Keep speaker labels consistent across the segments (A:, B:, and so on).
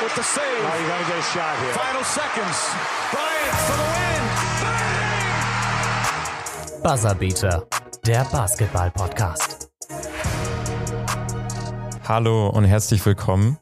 A: with the save.
B: Oh, you got to get a shot here.
A: Final seconds. Bryant for the win. Bang!
C: Buzzerbeater, der Basketball-Podcast.
D: Hallo und herzlich willkommen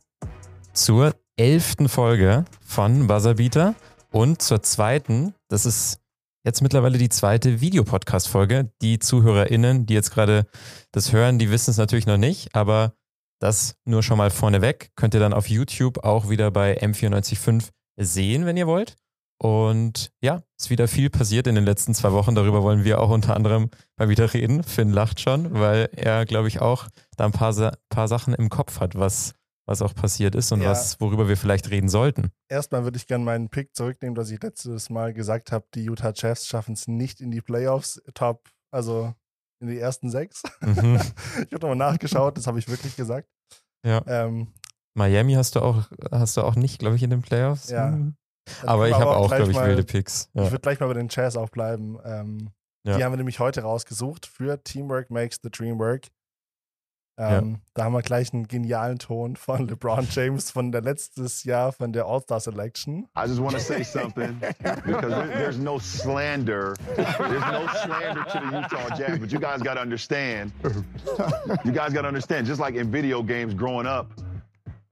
D: zur elften Folge von Buzzerbeater und zur zweiten, das ist jetzt mittlerweile die zweite Videopodcast-Folge. Die ZuhörerInnen, die jetzt gerade das hören, die wissen es natürlich noch nicht, aber das nur schon mal vorneweg. Könnt ihr dann auf YouTube auch wieder bei M945 sehen, wenn ihr wollt. Und ja, ist wieder viel passiert in den letzten zwei Wochen. Darüber wollen wir auch unter anderem mal wieder reden. Finn lacht schon, weil er, glaube ich, auch da ein paar, paar Sachen im Kopf hat, was, was auch passiert ist und ja. was, worüber wir vielleicht reden sollten.
E: Erstmal würde ich gerne meinen Pick zurücknehmen, dass ich letztes Mal gesagt habe, die Utah Jazz schaffen es nicht in die Playoffs, Top, also in die ersten sechs. Mhm. ich habe nochmal nachgeschaut, das habe ich wirklich gesagt.
D: Ja. Ähm, Miami hast du auch, hast du auch nicht, glaube ich, in den Playoffs.
E: Ja.
D: Mhm. Aber ich habe auch, glaube ich, mal, wilde Picks.
E: Ja. Ich würde gleich mal bei den Jazz auch bleiben. Ähm, ja. Die haben wir nämlich heute rausgesucht für Teamwork Makes the Dream Work. Ähm, ja. Da haben wir gleich einen genialen Ton von LeBron James von der letztes Jahr von der All-Star Selection.
F: I just want to say something because there's no slander. There's no slander to the Utah Jazz, but you guys got to understand. You guys got to understand. Just like in video games growing up,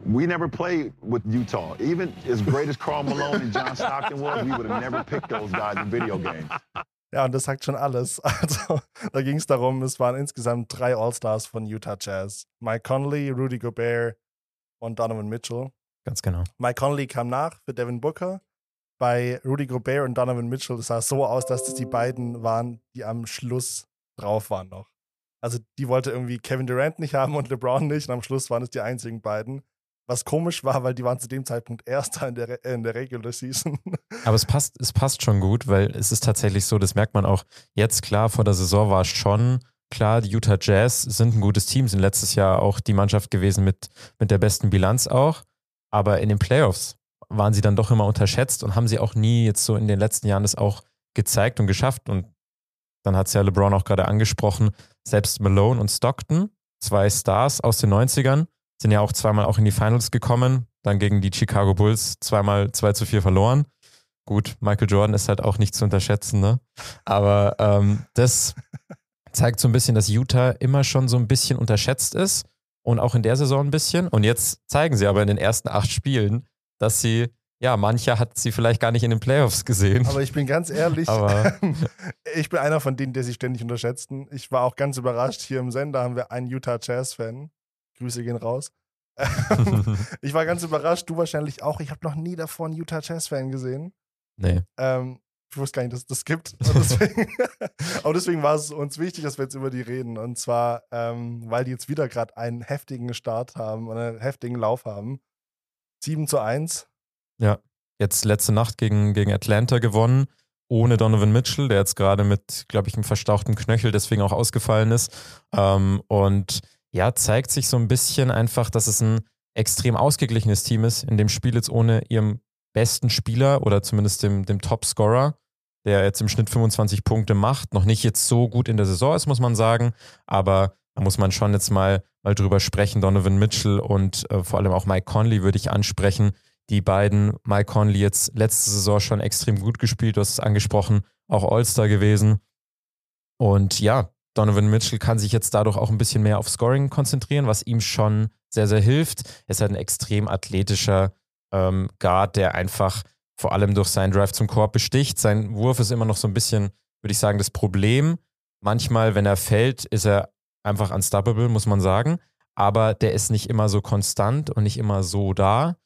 F: we never played with Utah. Even as great as Carl Malone and John Stockton was, we would have never picked those guys in video games.
E: Ja, und das sagt schon alles. Also, da ging es darum, es waren insgesamt drei All-Stars von Utah Jazz. Mike Conley, Rudy Gobert und Donovan Mitchell.
D: Ganz genau.
E: Mike Conley kam nach für Devin Booker. Bei Rudy Gobert und Donovan Mitchell sah es so aus, dass das die beiden waren, die am Schluss drauf waren noch. Also die wollte irgendwie Kevin Durant nicht haben und LeBron nicht. Und am Schluss waren es die einzigen beiden. Was komisch war, weil die waren zu dem Zeitpunkt Erster in der, in der Regular Season.
D: Aber es passt, es passt schon gut, weil es ist tatsächlich so, das merkt man auch jetzt klar, vor der Saison war es schon klar, die Utah Jazz sind ein gutes Team, sind letztes Jahr auch die Mannschaft gewesen mit, mit der besten Bilanz auch. Aber in den Playoffs waren sie dann doch immer unterschätzt und haben sie auch nie jetzt so in den letzten Jahren das auch gezeigt und geschafft. Und dann hat es ja LeBron auch gerade angesprochen, selbst Malone und Stockton, zwei Stars aus den 90ern, sind ja auch zweimal auch in die Finals gekommen, dann gegen die Chicago Bulls zweimal 2 zu 4 verloren. Gut, Michael Jordan ist halt auch nicht zu unterschätzen, ne? Aber ähm, das zeigt so ein bisschen, dass Utah immer schon so ein bisschen unterschätzt ist und auch in der Saison ein bisschen. Und jetzt zeigen sie aber in den ersten acht Spielen, dass sie, ja, mancher hat sie vielleicht gar nicht in den Playoffs gesehen.
E: Aber ich bin ganz ehrlich, ich bin einer von denen, der sie ständig unterschätzten. Ich war auch ganz überrascht. Hier im Sender haben wir einen Utah Jazz-Fan, Grüße gehen raus. ich war ganz überrascht, du wahrscheinlich auch. Ich habe noch nie davor einen Utah Jazz-Fan gesehen.
D: Nee.
E: Ähm, ich wusste gar nicht, dass es das gibt. Deswegen, aber deswegen war es uns wichtig, dass wir jetzt über die reden. Und zwar, ähm, weil die jetzt wieder gerade einen heftigen Start haben, einen heftigen Lauf haben. 7 zu 1.
D: Ja, jetzt letzte Nacht gegen, gegen Atlanta gewonnen, ohne Donovan Mitchell, der jetzt gerade mit, glaube ich, einem verstauchten Knöchel deswegen auch ausgefallen ist. Ähm, und ja, zeigt sich so ein bisschen einfach, dass es ein extrem ausgeglichenes Team ist, in dem Spiel jetzt ohne ihrem besten Spieler oder zumindest dem, dem Top-Scorer, der jetzt im Schnitt 25 Punkte macht, noch nicht jetzt so gut in der Saison ist, muss man sagen, aber da muss man schon jetzt mal, mal drüber sprechen. Donovan Mitchell und äh, vor allem auch Mike Conley würde ich ansprechen. Die beiden, Mike Conley jetzt letzte Saison schon extrem gut gespielt, du hast es angesprochen, auch All-Star gewesen. Und ja, Donovan Mitchell kann sich jetzt dadurch auch ein bisschen mehr auf Scoring konzentrieren, was ihm schon sehr, sehr hilft. Er ist halt ein extrem athletischer ähm, Guard, der einfach vor allem durch seinen Drive zum Korb besticht. Sein Wurf ist immer noch so ein bisschen, würde ich sagen, das Problem. Manchmal, wenn er fällt, ist er einfach unstoppable, muss man sagen. Aber der ist nicht immer so konstant und nicht immer so da.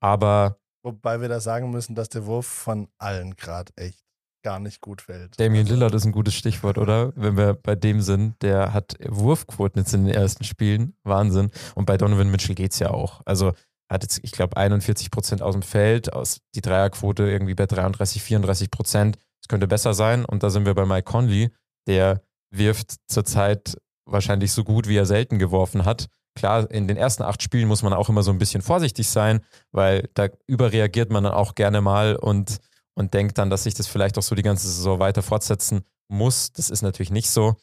D: Aber.
E: Wobei wir da sagen müssen, dass der Wurf von allen gerade echt gar nicht gut fällt.
D: Damien also, Lillard ist ein gutes Stichwort, oder? Wenn wir bei dem sind, der hat Wurfquoten jetzt in den ersten Spielen. Wahnsinn. Und bei Donovan Mitchell geht es ja auch. Also hat jetzt, ich glaube, 41 Prozent aus dem Feld, aus die Dreierquote irgendwie bei 33, 34 Prozent. Es könnte besser sein. Und da sind wir bei Mike Conley, der wirft zurzeit wahrscheinlich so gut, wie er selten geworfen hat. Klar, in den ersten acht Spielen muss man auch immer so ein bisschen vorsichtig sein, weil da überreagiert man dann auch gerne mal und und denkt dann, dass sich das vielleicht auch so die ganze Saison weiter fortsetzen muss. Das ist natürlich nicht so.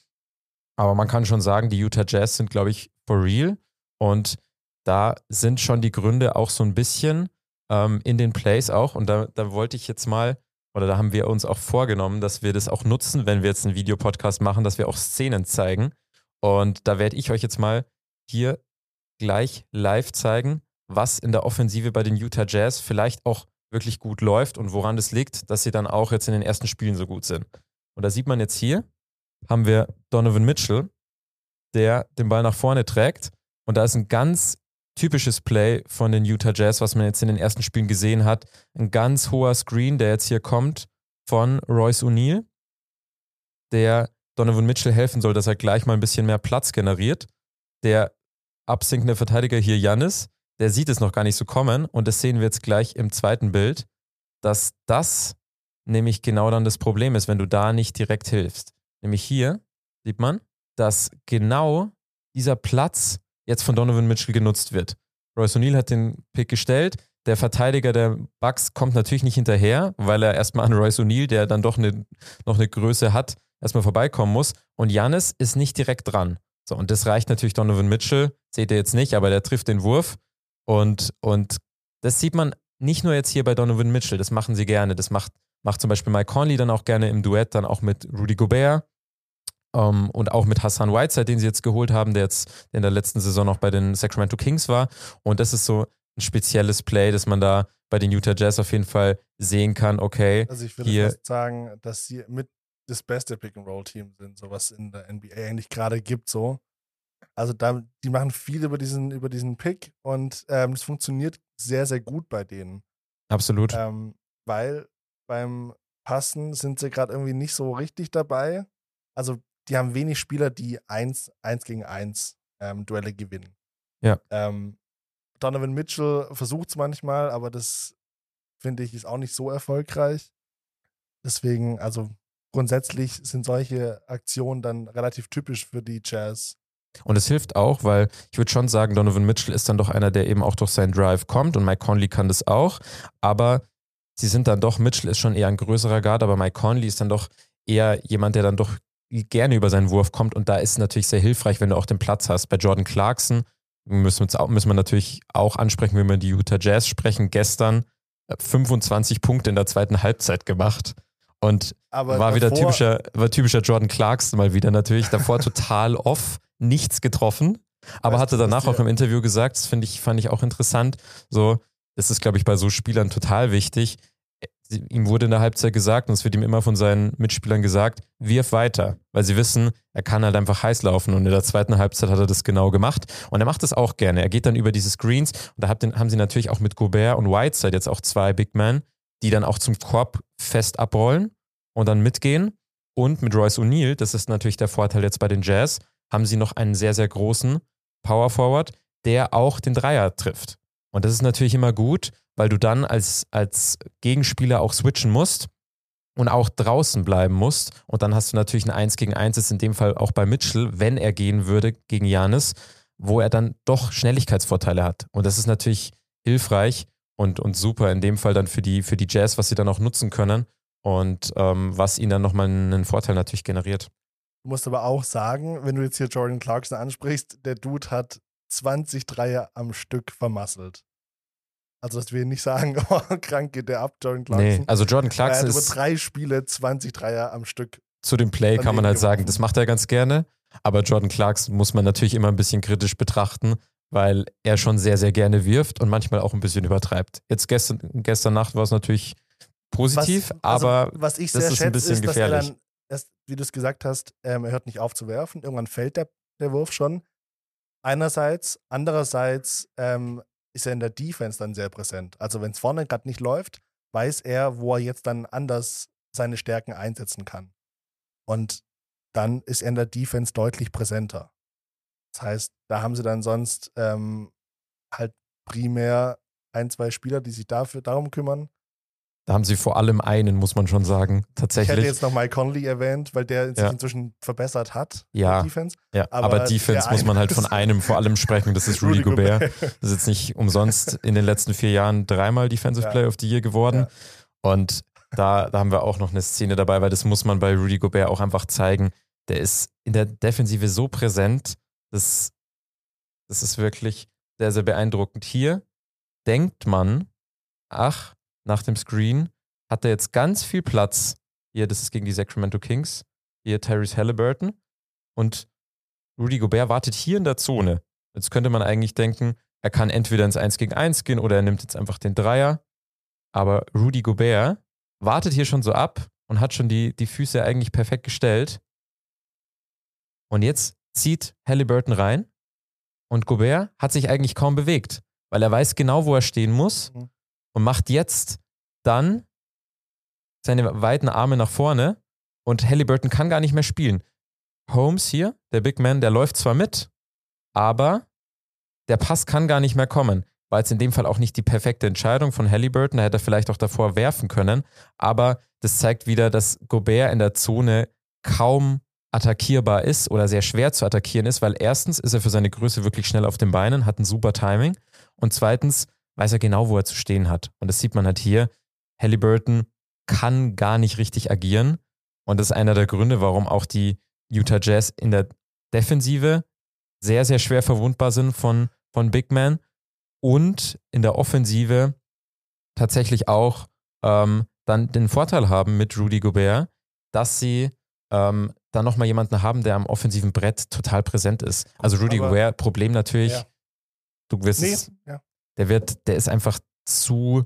D: Aber man kann schon sagen, die Utah Jazz sind, glaube ich, for real. Und da sind schon die Gründe auch so ein bisschen, ähm, in den Plays auch. Und da, da wollte ich jetzt mal, oder da haben wir uns auch vorgenommen, dass wir das auch nutzen, wenn wir jetzt einen Videopodcast machen, dass wir auch Szenen zeigen. Und da werde ich euch jetzt mal hier gleich live zeigen, was in der Offensive bei den Utah Jazz vielleicht auch wirklich gut läuft und woran es liegt, dass sie dann auch jetzt in den ersten Spielen so gut sind. Und da sieht man jetzt hier, haben wir Donovan Mitchell, der den Ball nach vorne trägt. Und da ist ein ganz typisches Play von den Utah Jazz, was man jetzt in den ersten Spielen gesehen hat. Ein ganz hoher Screen, der jetzt hier kommt von Royce O'Neill, der Donovan Mitchell helfen soll, dass er gleich mal ein bisschen mehr Platz generiert. Der absinkende Verteidiger hier, Janis, der sieht es noch gar nicht so kommen und das sehen wir jetzt gleich im zweiten Bild, dass das nämlich genau dann das Problem ist, wenn du da nicht direkt hilfst. Nämlich hier sieht man, dass genau dieser Platz jetzt von Donovan Mitchell genutzt wird. Royce O'Neill hat den Pick gestellt. Der Verteidiger der Bucks kommt natürlich nicht hinterher, weil er erstmal an Royce O'Neill, der dann doch eine, noch eine Größe hat, erstmal vorbeikommen muss. Und Janis ist nicht direkt dran. So, und das reicht natürlich Donovan Mitchell. Seht ihr jetzt nicht, aber der trifft den Wurf. Und, und das sieht man nicht nur jetzt hier bei Donovan Mitchell, das machen sie gerne. Das macht, macht zum Beispiel Mike Conley dann auch gerne im Duett, dann auch mit Rudy Gobert. Ähm, und auch mit Hassan Whiteside, den sie jetzt geholt haben, der jetzt in der letzten Saison noch bei den Sacramento Kings war. Und das ist so ein spezielles Play, das man da bei den Utah Jazz auf jeden Fall sehen kann. Okay,
E: also ich würde hier, fast sagen, dass sie mit das beste Pick-and-Roll-Team sind, so was in der NBA eigentlich gerade gibt, so. Also da, die machen viel über diesen, über diesen Pick und ähm, das funktioniert sehr, sehr gut bei denen.
D: Absolut.
E: Ähm, weil beim Passen sind sie gerade irgendwie nicht so richtig dabei. Also die haben wenig Spieler, die eins, eins gegen eins ähm, Duelle gewinnen.
D: Ja.
E: Ähm, Donovan Mitchell versucht es manchmal, aber das finde ich ist auch nicht so erfolgreich. Deswegen, also grundsätzlich sind solche Aktionen dann relativ typisch für die Jazz.
D: Und es hilft auch, weil ich würde schon sagen, Donovan Mitchell ist dann doch einer, der eben auch durch seinen Drive kommt und Mike Conley kann das auch. Aber sie sind dann doch, Mitchell ist schon eher ein größerer Guard, aber Mike Conley ist dann doch eher jemand, der dann doch gerne über seinen Wurf kommt. Und da ist es natürlich sehr hilfreich, wenn du auch den Platz hast. Bei Jordan Clarkson müssen wir, auch, müssen wir natürlich auch ansprechen, wenn wir die Utah Jazz sprechen. Gestern 25 äh, Punkte in der zweiten Halbzeit gemacht. Und aber war wieder typischer, war typischer Jordan Clarkson mal wieder natürlich. Davor total off, nichts getroffen. Aber hatte danach auch im Interview gesagt, das finde ich, fand ich auch interessant. So, das ist, glaube ich, bei so Spielern total wichtig ihm wurde in der Halbzeit gesagt, und es wird ihm immer von seinen Mitspielern gesagt, wirf weiter, weil sie wissen, er kann halt einfach heiß laufen. Und in der zweiten Halbzeit hat er das genau gemacht. Und er macht das auch gerne. Er geht dann über diese Screens und da haben sie natürlich auch mit Gobert und Whiteside jetzt auch zwei Big Men, die dann auch zum Korb fest abrollen und dann mitgehen. Und mit Royce O'Neill, das ist natürlich der Vorteil jetzt bei den Jazz, haben sie noch einen sehr, sehr großen Power Forward, der auch den Dreier trifft. Und das ist natürlich immer gut, weil du dann als, als Gegenspieler auch switchen musst und auch draußen bleiben musst. Und dann hast du natürlich ein 1 gegen 1, ist in dem Fall auch bei Mitchell, wenn er gehen würde gegen Janis, wo er dann doch Schnelligkeitsvorteile hat. Und das ist natürlich hilfreich und, und super in dem Fall dann für die, für die Jazz, was sie dann auch nutzen können und ähm, was ihnen dann nochmal einen Vorteil natürlich generiert.
E: Du musst aber auch sagen, wenn du jetzt hier Jordan Clarkson ansprichst, der Dude hat 20 Dreier am Stück vermasselt. Also, dass wir nicht sagen, oh, krank geht der ab, Jordan Clarkson. Nee,
D: also Jordan Clarkson
E: ist. über drei Spiele 20 Dreier am Stück.
D: Zu dem Play kann man halt geworfen. sagen, das macht er ganz gerne. Aber Jordan Clarkson muss man natürlich immer ein bisschen kritisch betrachten, weil er schon sehr, sehr gerne wirft und manchmal auch ein bisschen übertreibt. Jetzt gestern, gestern Nacht war es natürlich positiv, was, also, aber
E: was ich sehr das ist schätze, ein bisschen ist, gefährlich. Er erst, wie du es gesagt hast, ähm, er hört nicht auf zu werfen. Irgendwann fällt der, der Wurf schon. Einerseits. Andererseits ähm, ist er in der Defense dann sehr präsent. Also wenn es vorne gerade nicht läuft, weiß er, wo er jetzt dann anders seine Stärken einsetzen kann. Und dann ist er in der Defense deutlich präsenter. Das heißt, da haben sie dann sonst ähm, halt primär ein, zwei Spieler, die sich dafür darum kümmern.
D: Da haben sie vor allem einen, muss man schon sagen, tatsächlich. Ich
E: hätte jetzt noch Mike Conley erwähnt, weil der sich ja. inzwischen verbessert hat.
D: Ja, Defense. ja. aber, aber Defense muss man halt von einem vor allem sprechen, das ist Rudy, Rudy Gobert. Gobert. Das ist jetzt nicht umsonst in den letzten vier Jahren dreimal Defensive ja. Player of the Year geworden. Ja. Und da, da haben wir auch noch eine Szene dabei, weil das muss man bei Rudy Gobert auch einfach zeigen. Der ist in der Defensive so präsent, das, das ist wirklich sehr, sehr beeindruckend. Hier denkt man, ach, nach dem Screen hat er jetzt ganz viel Platz. Hier, das ist gegen die Sacramento Kings. Hier Tyrese Halliburton. Und Rudy Gobert wartet hier in der Zone. Jetzt könnte man eigentlich denken, er kann entweder ins 1 gegen 1 gehen oder er nimmt jetzt einfach den Dreier. Aber Rudy Gobert wartet hier schon so ab und hat schon die, die Füße eigentlich perfekt gestellt. Und jetzt zieht Halliburton rein und Gobert hat sich eigentlich kaum bewegt, weil er weiß genau, wo er stehen muss
E: Mhm.
D: Und macht jetzt dann seine weiten Arme nach vorne und Halliburton kann gar nicht mehr spielen. Holmes hier, der Big Man, der läuft zwar mit, aber der Pass kann gar nicht mehr kommen. War jetzt in dem Fall auch nicht die perfekte Entscheidung von Halliburton, da hätte er vielleicht auch davor werfen können, aber das zeigt wieder, dass Gobert in der Zone kaum attackierbar ist oder sehr schwer zu attackieren ist, weil erstens ist er für seine Größe wirklich schnell auf den Beinen, hat ein super Timing und zweitens weiß er genau, wo er zu stehen hat. Und das sieht man halt hier. Halliburton kann gar nicht richtig agieren und das ist einer der Gründe, warum auch die Utah Jazz in der Defensive sehr, sehr schwer verwundbar sind von, von Big Man und in der Offensive tatsächlich auch ähm, dann den Vorteil haben mit Rudy Gobert, dass sie ähm, dann nochmal jemanden haben, der am offensiven Brett total präsent ist. Also Rudy
E: aber-
D: Gobert, Problem natürlich,
E: Ja.
D: du wirst
E: Nee,
D: es,
E: ja.
D: Der wird, der ist einfach zu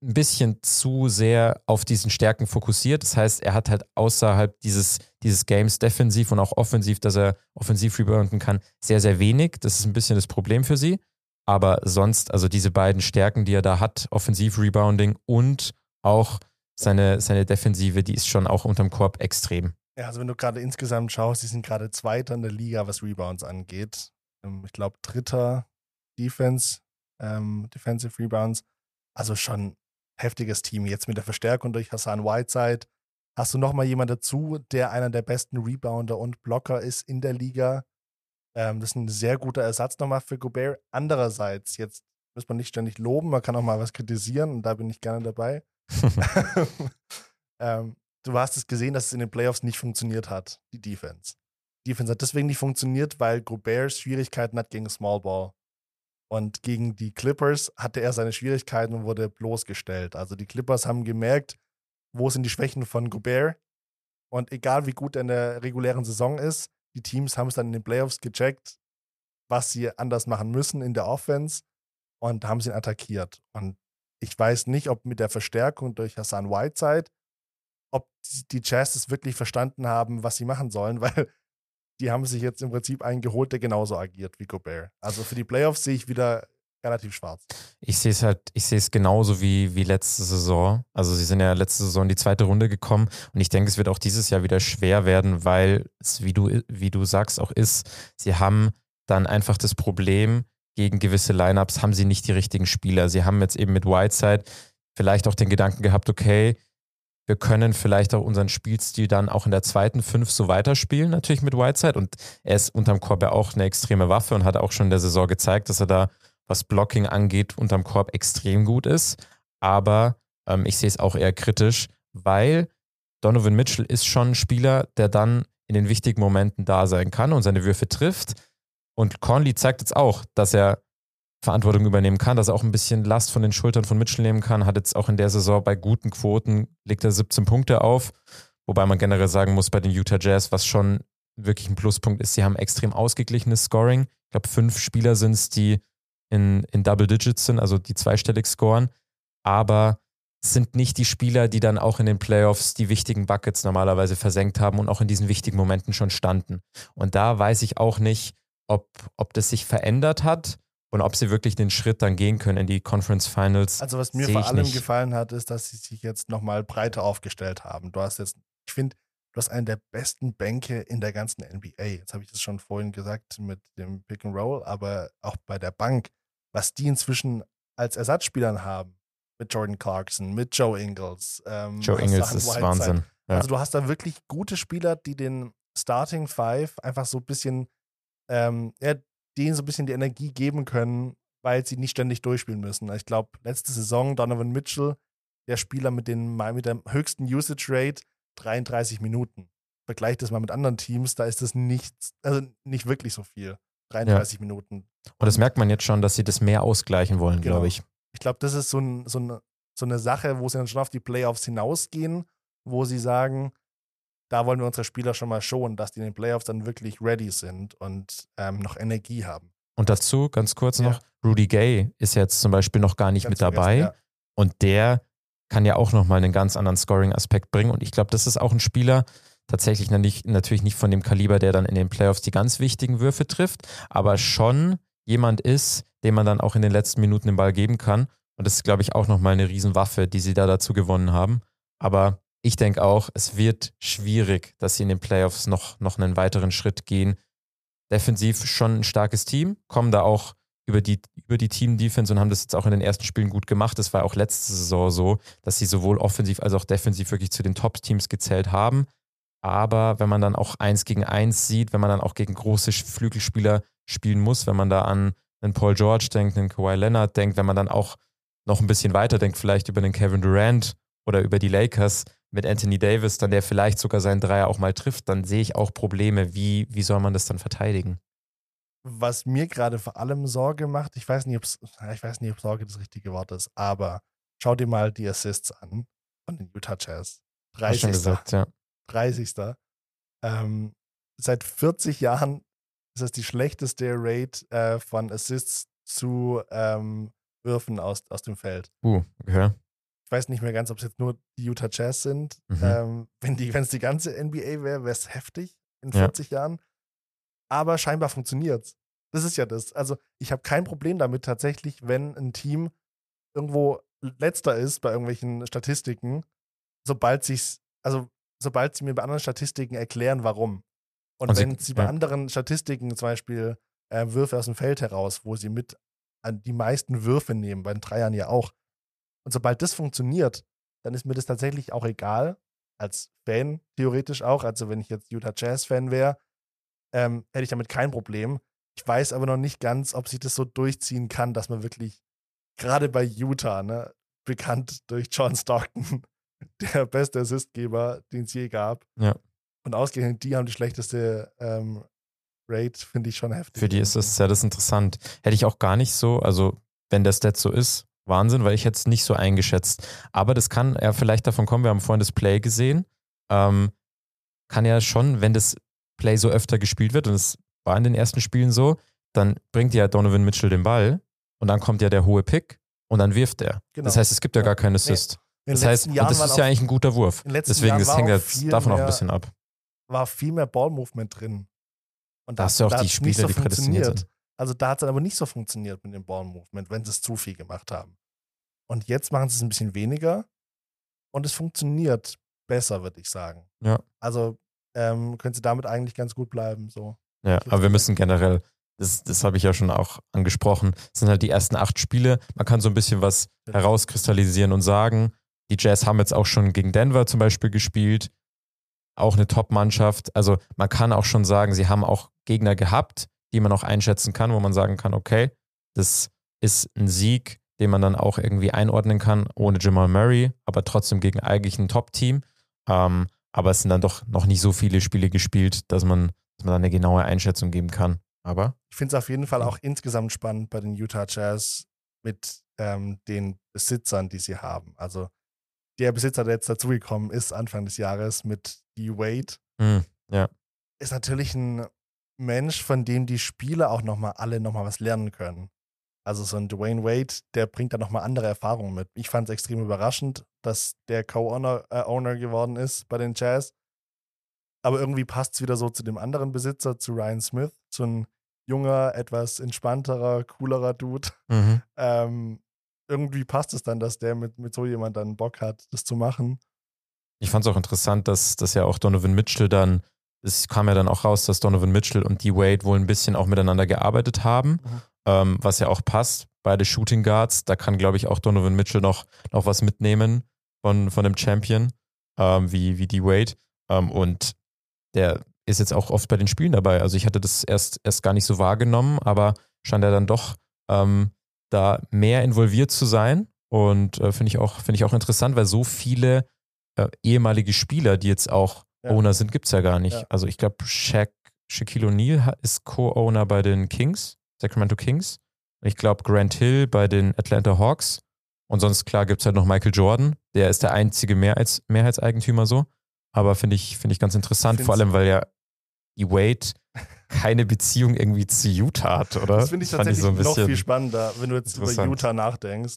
D: ein bisschen zu sehr auf diesen Stärken fokussiert. Das heißt, er hat halt außerhalb dieses, dieses Games defensiv und auch offensiv, dass er offensiv rebounden kann, sehr, sehr wenig. Das ist ein bisschen das Problem für sie. Aber sonst, also diese beiden Stärken, die er da hat, Offensiv-Rebounding und auch seine, seine Defensive, die ist schon auch unterm Korb extrem.
E: Ja, also wenn du gerade insgesamt schaust, die sind gerade Zweiter in der Liga, was Rebounds angeht. Ähm, Ich glaube, Dritter Defense, ähm, Defensive Rebounds. Also schon heftiges Team. Jetzt mit der Verstärkung durch Hassan Whiteside hast du nochmal jemand dazu, der einer der besten Rebounder und Blocker ist in der Liga. Ähm, das ist ein sehr guter Ersatz nochmal für Gobert. Andererseits, jetzt muss man nicht ständig loben, man kann auch mal was kritisieren und da bin ich gerne dabei. ähm, du hast es gesehen, dass es in den Playoffs nicht funktioniert hat, die Defense. Die Defense hat deswegen nicht funktioniert, weil Gobert Schwierigkeiten hat gegen Small Ball. Und gegen die Clippers hatte er seine Schwierigkeiten und wurde bloßgestellt. Also die Clippers haben gemerkt, wo sind die Schwächen von Gobert. Und egal wie gut er in der regulären Saison ist, die Teams haben es dann in den Playoffs gecheckt, was sie anders machen müssen in der Offense und haben sie ihn attackiert. Und ich weiß nicht, ob mit der Verstärkung durch Hassan Whiteside, ob die Jazz es wirklich verstanden haben, was sie machen sollen, weil die haben sich jetzt im Prinzip einen geholt, der genauso agiert wie Gobert. Also für die Playoffs sehe ich wieder relativ schwarz.
D: Ich sehe es halt, ich sehe es genauso wie, wie letzte Saison. Also sie sind ja letzte Saison in die zweite Runde gekommen und ich denke, es wird auch dieses Jahr wieder schwer werden, weil es, wie du, wie du sagst, auch ist, sie haben dann einfach das Problem, gegen gewisse Lineups haben sie nicht die richtigen Spieler. Sie haben jetzt eben mit Whiteside vielleicht auch den Gedanken gehabt, okay, wir können vielleicht auch unseren Spielstil dann auch in der zweiten Fünf so weiterspielen, natürlich mit Whiteside. Und er ist unterm Korb ja auch eine extreme Waffe und hat auch schon in der Saison gezeigt, dass er da, was Blocking angeht, unterm Korb extrem gut ist. Aber ähm, ich sehe es auch eher kritisch, weil Donovan Mitchell ist schon ein Spieler, der dann in den wichtigen Momenten da sein kann und seine Würfe trifft. Und Conley zeigt jetzt auch, dass er Verantwortung übernehmen kann, dass er auch ein bisschen Last von den Schultern von Mitchell nehmen kann. Hat jetzt auch in der Saison bei guten Quoten, legt er 17 Punkte auf. Wobei man generell sagen muss, bei den Utah Jazz, was schon wirklich ein Pluspunkt ist, sie haben extrem ausgeglichenes Scoring. Ich glaube, fünf Spieler sind es, die in, in Double Digits sind, also die zweistellig scoren. Aber sind nicht die Spieler, die dann auch in den Playoffs die wichtigen Buckets normalerweise versenkt haben und auch in diesen wichtigen Momenten schon standen. Und da weiß ich auch nicht, ob, ob das sich verändert hat und ob sie wirklich den Schritt dann gehen können in die Conference Finals.
E: Also was mir vor allem
D: nicht.
E: gefallen hat, ist, dass sie sich jetzt nochmal breiter aufgestellt haben. Du hast jetzt, ich finde, du hast einen der besten Bänke in der ganzen NBA. Jetzt habe ich das schon vorhin gesagt mit dem Pick and Roll, aber auch bei der Bank, was die inzwischen als Ersatzspielern haben, mit Jordan Clarkson, mit Joe Ingles. Ähm,
D: Joe Ingles ist
E: Whiteside.
D: Wahnsinn. Ja.
E: Also du hast da wirklich gute Spieler, die den Starting Five einfach so ein bisschen, ähm, ja, denen so ein bisschen die Energie geben können, weil sie nicht ständig durchspielen müssen. Ich glaube, letzte Saison Donovan Mitchell, der Spieler mit, den, mit der höchsten Usage Rate, 33 Minuten. Vergleicht das mal mit anderen Teams, da ist das nicht, also nicht wirklich so viel. 33 Minuten.
D: Und das merkt man jetzt schon, dass sie das mehr ausgleichen wollen,
E: Genau.
D: glaube ich.
E: Ich glaube, das ist so, ein, so, ein, so eine Sache, wo sie dann schon auf die Playoffs hinausgehen, wo sie sagen, da wollen wir unsere Spieler schon mal schonen, dass die in den Playoffs dann wirklich ready sind und ähm, noch Energie haben.
D: Und dazu ganz kurz
E: Ja.
D: noch, Rudy Gay ist jetzt zum Beispiel noch gar nicht
E: Ganz
D: mit dabei
E: vergessen, ja.
D: und der kann ja auch nochmal einen ganz anderen Scoring-Aspekt bringen und ich glaube, das ist auch ein Spieler, tatsächlich nicht, natürlich nicht von dem Kaliber, der dann in den Playoffs die ganz wichtigen Würfe trifft, aber schon jemand ist, dem man dann auch in den letzten Minuten den Ball geben kann und das ist, glaube ich, auch nochmal eine Riesenwaffe, die sie da dazu gewonnen haben, aber ich denke auch, es wird schwierig, dass sie in den Playoffs noch, noch einen weiteren Schritt gehen, defensiv schon ein starkes Team, kommen da auch über die, über die Team-Defense und haben das jetzt auch in den ersten Spielen gut gemacht. Das war auch letzte Saison so, dass sie sowohl offensiv als auch defensiv wirklich zu den Top-Teams gezählt haben. Aber wenn man dann auch eins gegen eins sieht, wenn man dann auch gegen große Flügelspieler spielen muss, wenn man da an einen Paul George denkt, einen Kawhi Leonard denkt, wenn man dann auch noch ein bisschen weiter denkt, vielleicht über einen Kevin Durant oder über die Lakers mit Anthony Davis, dann der vielleicht sogar seinen Dreier auch mal trifft, dann sehe ich auch Probleme. Wie, wie soll man das dann verteidigen?
E: Was mir gerade vor allem Sorge macht, ich weiß nicht, ob ich weiß nicht, ob Sorge das richtige Wort ist, aber schau dir mal die Assists an von den Utah Jazz.
D: Hast
E: 30.
D: schon gesagt, ja.
E: 30. Ähm, seit 40 Jahren ist das die schlechteste Rate äh, von Assists zu ähm, Würfen aus, aus dem Feld.
D: Uh, okay.
E: Ich weiß nicht mehr ganz, ob es jetzt nur die Utah Jazz sind.
D: Mhm.
E: Ähm, wenn es die ganze NBA wäre, wäre es heftig in
D: Ja.
E: 40 Jahren. Aber scheinbar funktioniert Das ist ja das. Also ich habe kein Problem damit tatsächlich, wenn ein Team irgendwo letzter ist bei irgendwelchen Statistiken, sobald sich's, also sobald sie mir bei anderen Statistiken erklären, warum. Und
D: Und sie-
E: wenn sie bei
D: ja.
E: anderen Statistiken zum Beispiel äh, Würfe aus dem Feld heraus, wo sie mit an die meisten Würfe nehmen, bei den Dreiern ja auch. Und sobald das funktioniert, dann ist mir das tatsächlich auch egal, als Fan theoretisch auch. Also wenn ich jetzt Utah Jazz-Fan wäre, ähm, hätte ich damit kein Problem. Ich weiß aber noch nicht ganz, ob sich das so durchziehen kann, dass man wirklich, gerade bei Utah, ne, bekannt durch John Stockton, der beste Assistgeber, den es je gab.
D: Ja.
E: Und ausgerechnet, die haben die schlechteste ähm, Rate, finde ich schon heftig.
D: Für die ist das sehr das interessant. Hätte ich auch gar nicht so, also wenn der Stat so ist, Wahnsinn, weil ich hätte es nicht so eingeschätzt. Aber das kann ja vielleicht davon kommen, wir haben vorhin das Play gesehen. Ähm, kann ja schon, wenn das Play so öfter gespielt wird, und es war in den ersten Spielen so, dann bringt ja Donovan Mitchell den Ball und dann kommt ja der hohe Pick und dann wirft er.
E: Genau.
D: Das heißt, es gibt ja
E: Ja.
D: gar keinen Assist.
E: Den
D: Das heißt, das ist ja eigentlich ein guter Wurf. Deswegen,
E: Jahren
D: das hängt
E: viel
D: davon auch ein
E: mehr-
D: bisschen ab.
E: war viel mehr Ball-Movement drin. Und
D: Da hast du auch die Spieler, die prädestiniert sind.
E: Also da hat es dann aber nicht so funktioniert mit dem Ball-Movement, wenn sie es zu viel gemacht haben. Und jetzt machen sie es ein bisschen weniger und es funktioniert besser, würde ich sagen.
D: Ja.
E: Also ähm, können sie damit eigentlich ganz gut bleiben. So.
D: Ja, aber wir müssen generell, das, das habe ich ja schon auch angesprochen, es sind halt die ersten acht Spiele. Man kann so ein bisschen was herauskristallisieren und sagen, die Jazz haben jetzt auch schon gegen Denver zum Beispiel gespielt, auch eine Top-Mannschaft. Also man kann auch schon sagen, sie haben auch Gegner gehabt, die man auch einschätzen kann, wo man sagen kann, okay, das ist ein Sieg, den man dann auch irgendwie einordnen kann, ohne Jamal Murray, aber trotzdem gegen eigentlich ein Top-Team. Ähm, aber es sind dann doch noch nicht so viele Spiele gespielt, dass man, dass man da eine genaue Einschätzung geben kann. Aber
E: Ich finde es auf jeden Fall auch insgesamt spannend bei den Utah Jazz mit ähm, den Besitzern, die sie haben. Also der Besitzer, der jetzt dazugekommen ist Anfang des Jahres mit D. Wade,
D: hm,
E: ist natürlich ein Mensch, von dem die Spieler auch nochmal alle nochmal was lernen können. Also so ein Dwayne Wade, der bringt da nochmal andere Erfahrungen mit. Ich fand es extrem überraschend, dass der Co-Owner äh, geworden ist bei den Jazz. Aber irgendwie passt es wieder so zu dem anderen Besitzer, zu Ryan Smith, so ein junger, etwas entspannterer, coolerer Dude.
D: mhm.
E: Ähm, irgendwie passt es dann, dass der mit, mit so jemand dann Bock hat, das zu machen.
D: Ich fand es auch interessant, dass, dass ja auch Donovan Mitchell dann, es kam ja dann auch raus, dass Donovan Mitchell und D. Wade wohl ein bisschen auch miteinander gearbeitet haben,
E: Mhm.
D: Ähm, was ja auch passt. Beide Shooting Guards, da kann, glaube ich, auch Donovan Mitchell noch, noch was mitnehmen von, von dem Champion, ähm, wie, wie D. Wade. Ähm, und der ist jetzt auch oft bei den Spielen dabei. Also ich hatte das erst, erst gar nicht so wahrgenommen, aber scheint er dann doch ähm, da mehr involviert zu sein. Und äh, finde ich, auch- finde ich auch interessant, weil so viele äh, ehemalige Spieler, die jetzt auch
E: Ja.
D: Owner sind, gibt es ja gar nicht.
E: Ja.
D: Also ich glaube, Shaq, Shaquille O'Neal ist Co-Owner bei den Kings, Sacramento Kings. Ich glaube Grant Hill bei den Atlanta Hawks. Und sonst, klar, gibt es halt noch Michael Jordan. Der ist der einzige Mehrheits Mehrheitseigentümer so. Aber finde ich, finde ich ganz interessant, vor allem, weil ja die Wade keine Beziehung irgendwie zu Utah hat, oder?
E: Das finde ich tatsächlich so noch viel spannender, wenn du jetzt über Utah nachdenkst.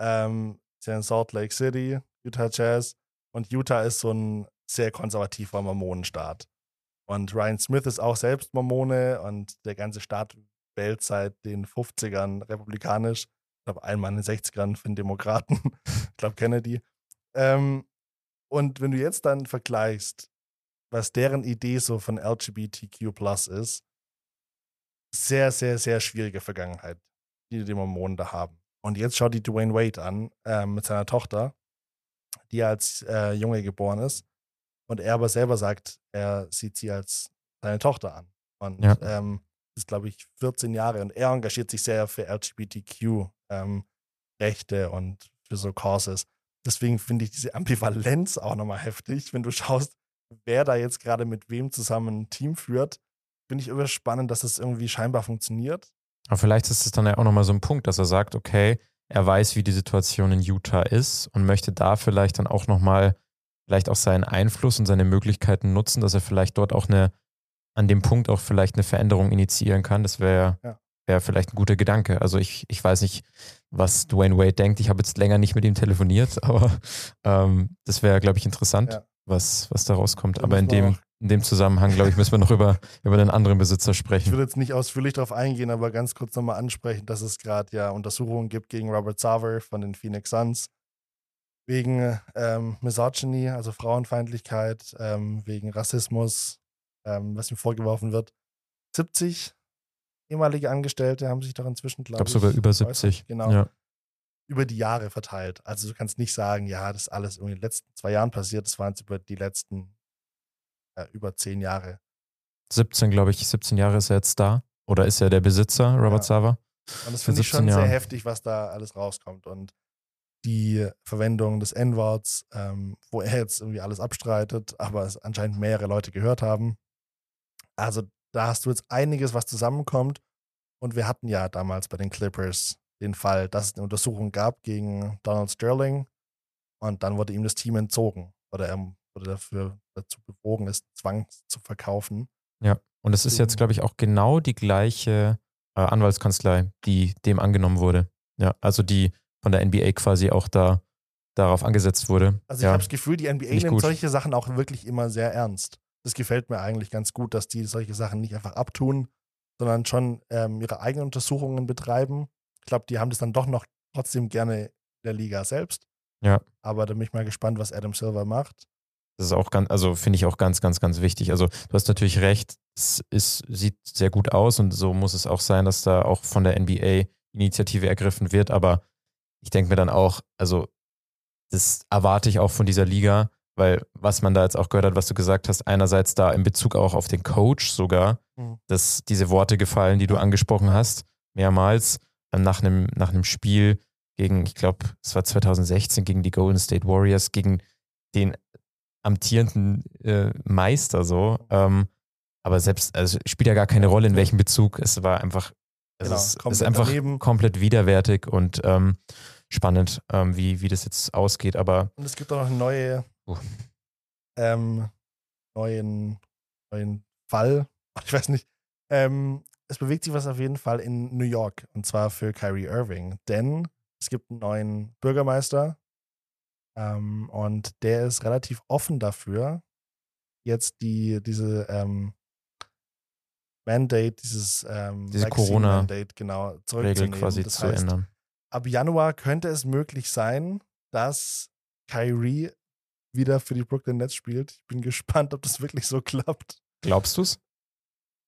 E: Ähm, ist ja in Salt Lake City, Utah Jazz. Und Utah ist so ein sehr konservativer Mormonenstaat. Und Ryan Smith ist auch selbst Mormone und der ganze Staat wählt seit den 50ern republikanisch. Ich glaube, einmal in den 60ern für den Demokraten. ich glaube, Kennedy. Ähm, und wenn du jetzt dann vergleichst, was deren Idee so von LGBTQ ist, sehr, sehr, sehr schwierige Vergangenheit, die die Mormonen da haben. Und jetzt schaut die Dwayne Wade an äh, mit seiner Tochter, die als äh, Junge geboren ist. Und er aber selber sagt, er sieht sie als seine Tochter an. Und ja. ähm, ist, glaube ich, 14 Jahre und er engagiert sich sehr für LGBTQ-Rechte ähm, und für so Causes. Deswegen finde ich diese Ambivalenz auch nochmal heftig, wenn du schaust, wer da jetzt gerade mit wem zusammen ein Team führt. Finde ich immer spannend, dass es das irgendwie scheinbar funktioniert.
D: Aber vielleicht ist es dann ja auch nochmal so ein Punkt, dass er sagt, okay, er weiß, wie die Situation in Utah ist und möchte da vielleicht dann auch nochmal vielleicht auch seinen Einfluss und seine Möglichkeiten nutzen, dass er vielleicht dort auch eine, an dem Punkt auch vielleicht eine Veränderung initiieren kann. Das wäre ja. wär vielleicht ein guter Gedanke. Also ich, ich weiß nicht, was Dwayne Wade denkt. Ich habe jetzt länger nicht mit ihm telefoniert, aber ähm, das wäre, glaube ich, interessant, ja. was, was da rauskommt. aber in dem, in dem Zusammenhang, glaube ich, müssen wir noch über, über den anderen Besitzer sprechen.
E: Ich würde jetzt nicht ausführlich darauf eingehen, aber ganz kurz nochmal ansprechen, dass es gerade ja Untersuchungen gibt gegen Robert Sauer von den Phoenix Suns wegen ähm, Misogyny, also Frauenfeindlichkeit, ähm, wegen Rassismus, ähm, was ihm vorgeworfen wird. 70 ehemalige Angestellte haben sich doch inzwischen,
D: glaube ich. glaube sogar über 70.
E: Genau. Ja. Über die Jahre verteilt. Also du kannst nicht sagen, ja, das ist alles in den letzten zwei Jahren passiert. Das waren es über die letzten äh, über zehn Jahre.
D: 17, glaube ich, 17 Jahre ist er jetzt da. Oder ist er der Besitzer, Robert ja. Sava?
E: Und das finde ich schon Jahren. sehr heftig, was da alles rauskommt. Und die Verwendung des N-Worts, ähm, wo er jetzt irgendwie alles abstreitet, aber es anscheinend mehrere Leute gehört haben. Also da hast du jetzt einiges, was zusammenkommt. Und wir hatten ja damals bei den Clippers den Fall, dass es eine Untersuchung gab gegen Donald Sterling und dann wurde ihm das Team entzogen oder er wurde dafür dazu bewogen, es Zwang zu verkaufen.
D: Ja, und es ist jetzt, glaube ich, auch genau die gleiche äh, Anwaltskanzlei, die dem angenommen wurde. Ja, also die von der NBA quasi auch da darauf angesetzt wurde.
E: Also
D: ich ja.
E: habe das Gefühl, die NBA nimmt gut. solche Sachen auch wirklich immer sehr ernst das gefällt mir eigentlich ganz gut, dass die solche Sachen nicht einfach abtun, sondern schon ähm, ihre eigenen Untersuchungen betreiben. Ich glaube, die haben das dann doch noch trotzdem gerne in der Liga selbst.
D: Ja.
E: Aber da bin ich mal gespannt, was Adam Silver macht.
D: Das ist auch ganz, also finde ich auch ganz, ganz, ganz wichtig. Also du hast natürlich recht, es ist, sieht sehr gut aus und so muss es auch sein, dass da auch von der NBA Initiative ergriffen wird. Aber ich denke mir dann auch, also das erwarte ich auch von dieser Liga, weil was man da jetzt auch gehört hat, was du gesagt hast, einerseits da in Bezug auch auf den Coach sogar, mhm. dass diese Worte gefallen, die du angesprochen hast, mehrmals ähm, nach einem, nach einem Spiel gegen, ich glaube, es war 2016 gegen die Golden State Warriors, gegen den amtierenden äh, Meister so. Ähm, aber selbst, also spielt ja gar keine Rolle, in welchem Bezug. Es war einfach, es genau, ist, ist, einfach daneben. komplett widerwärtig und ähm, spannend, ähm, wie, wie das jetzt ausgeht. Aber
E: und es gibt auch noch eine neue uh. ähm, neuen, neuen Fall. Ich weiß nicht. Ähm, es bewegt sich was auf jeden Fall in New York und zwar für Kyrie Irving, denn es gibt einen neuen Bürgermeister ähm, und der ist relativ offen dafür, jetzt die, diese ähm, Mandate, dieses ähm,
D: diese Corona
E: Mandate genau zurückzunehmen.
D: quasi das zu heißt, ändern.
E: Ab Januar könnte es möglich sein, dass Kyrie wieder für die Brooklyn Nets spielt. Ich bin gespannt, ob das wirklich so klappt.
D: Glaubst du es?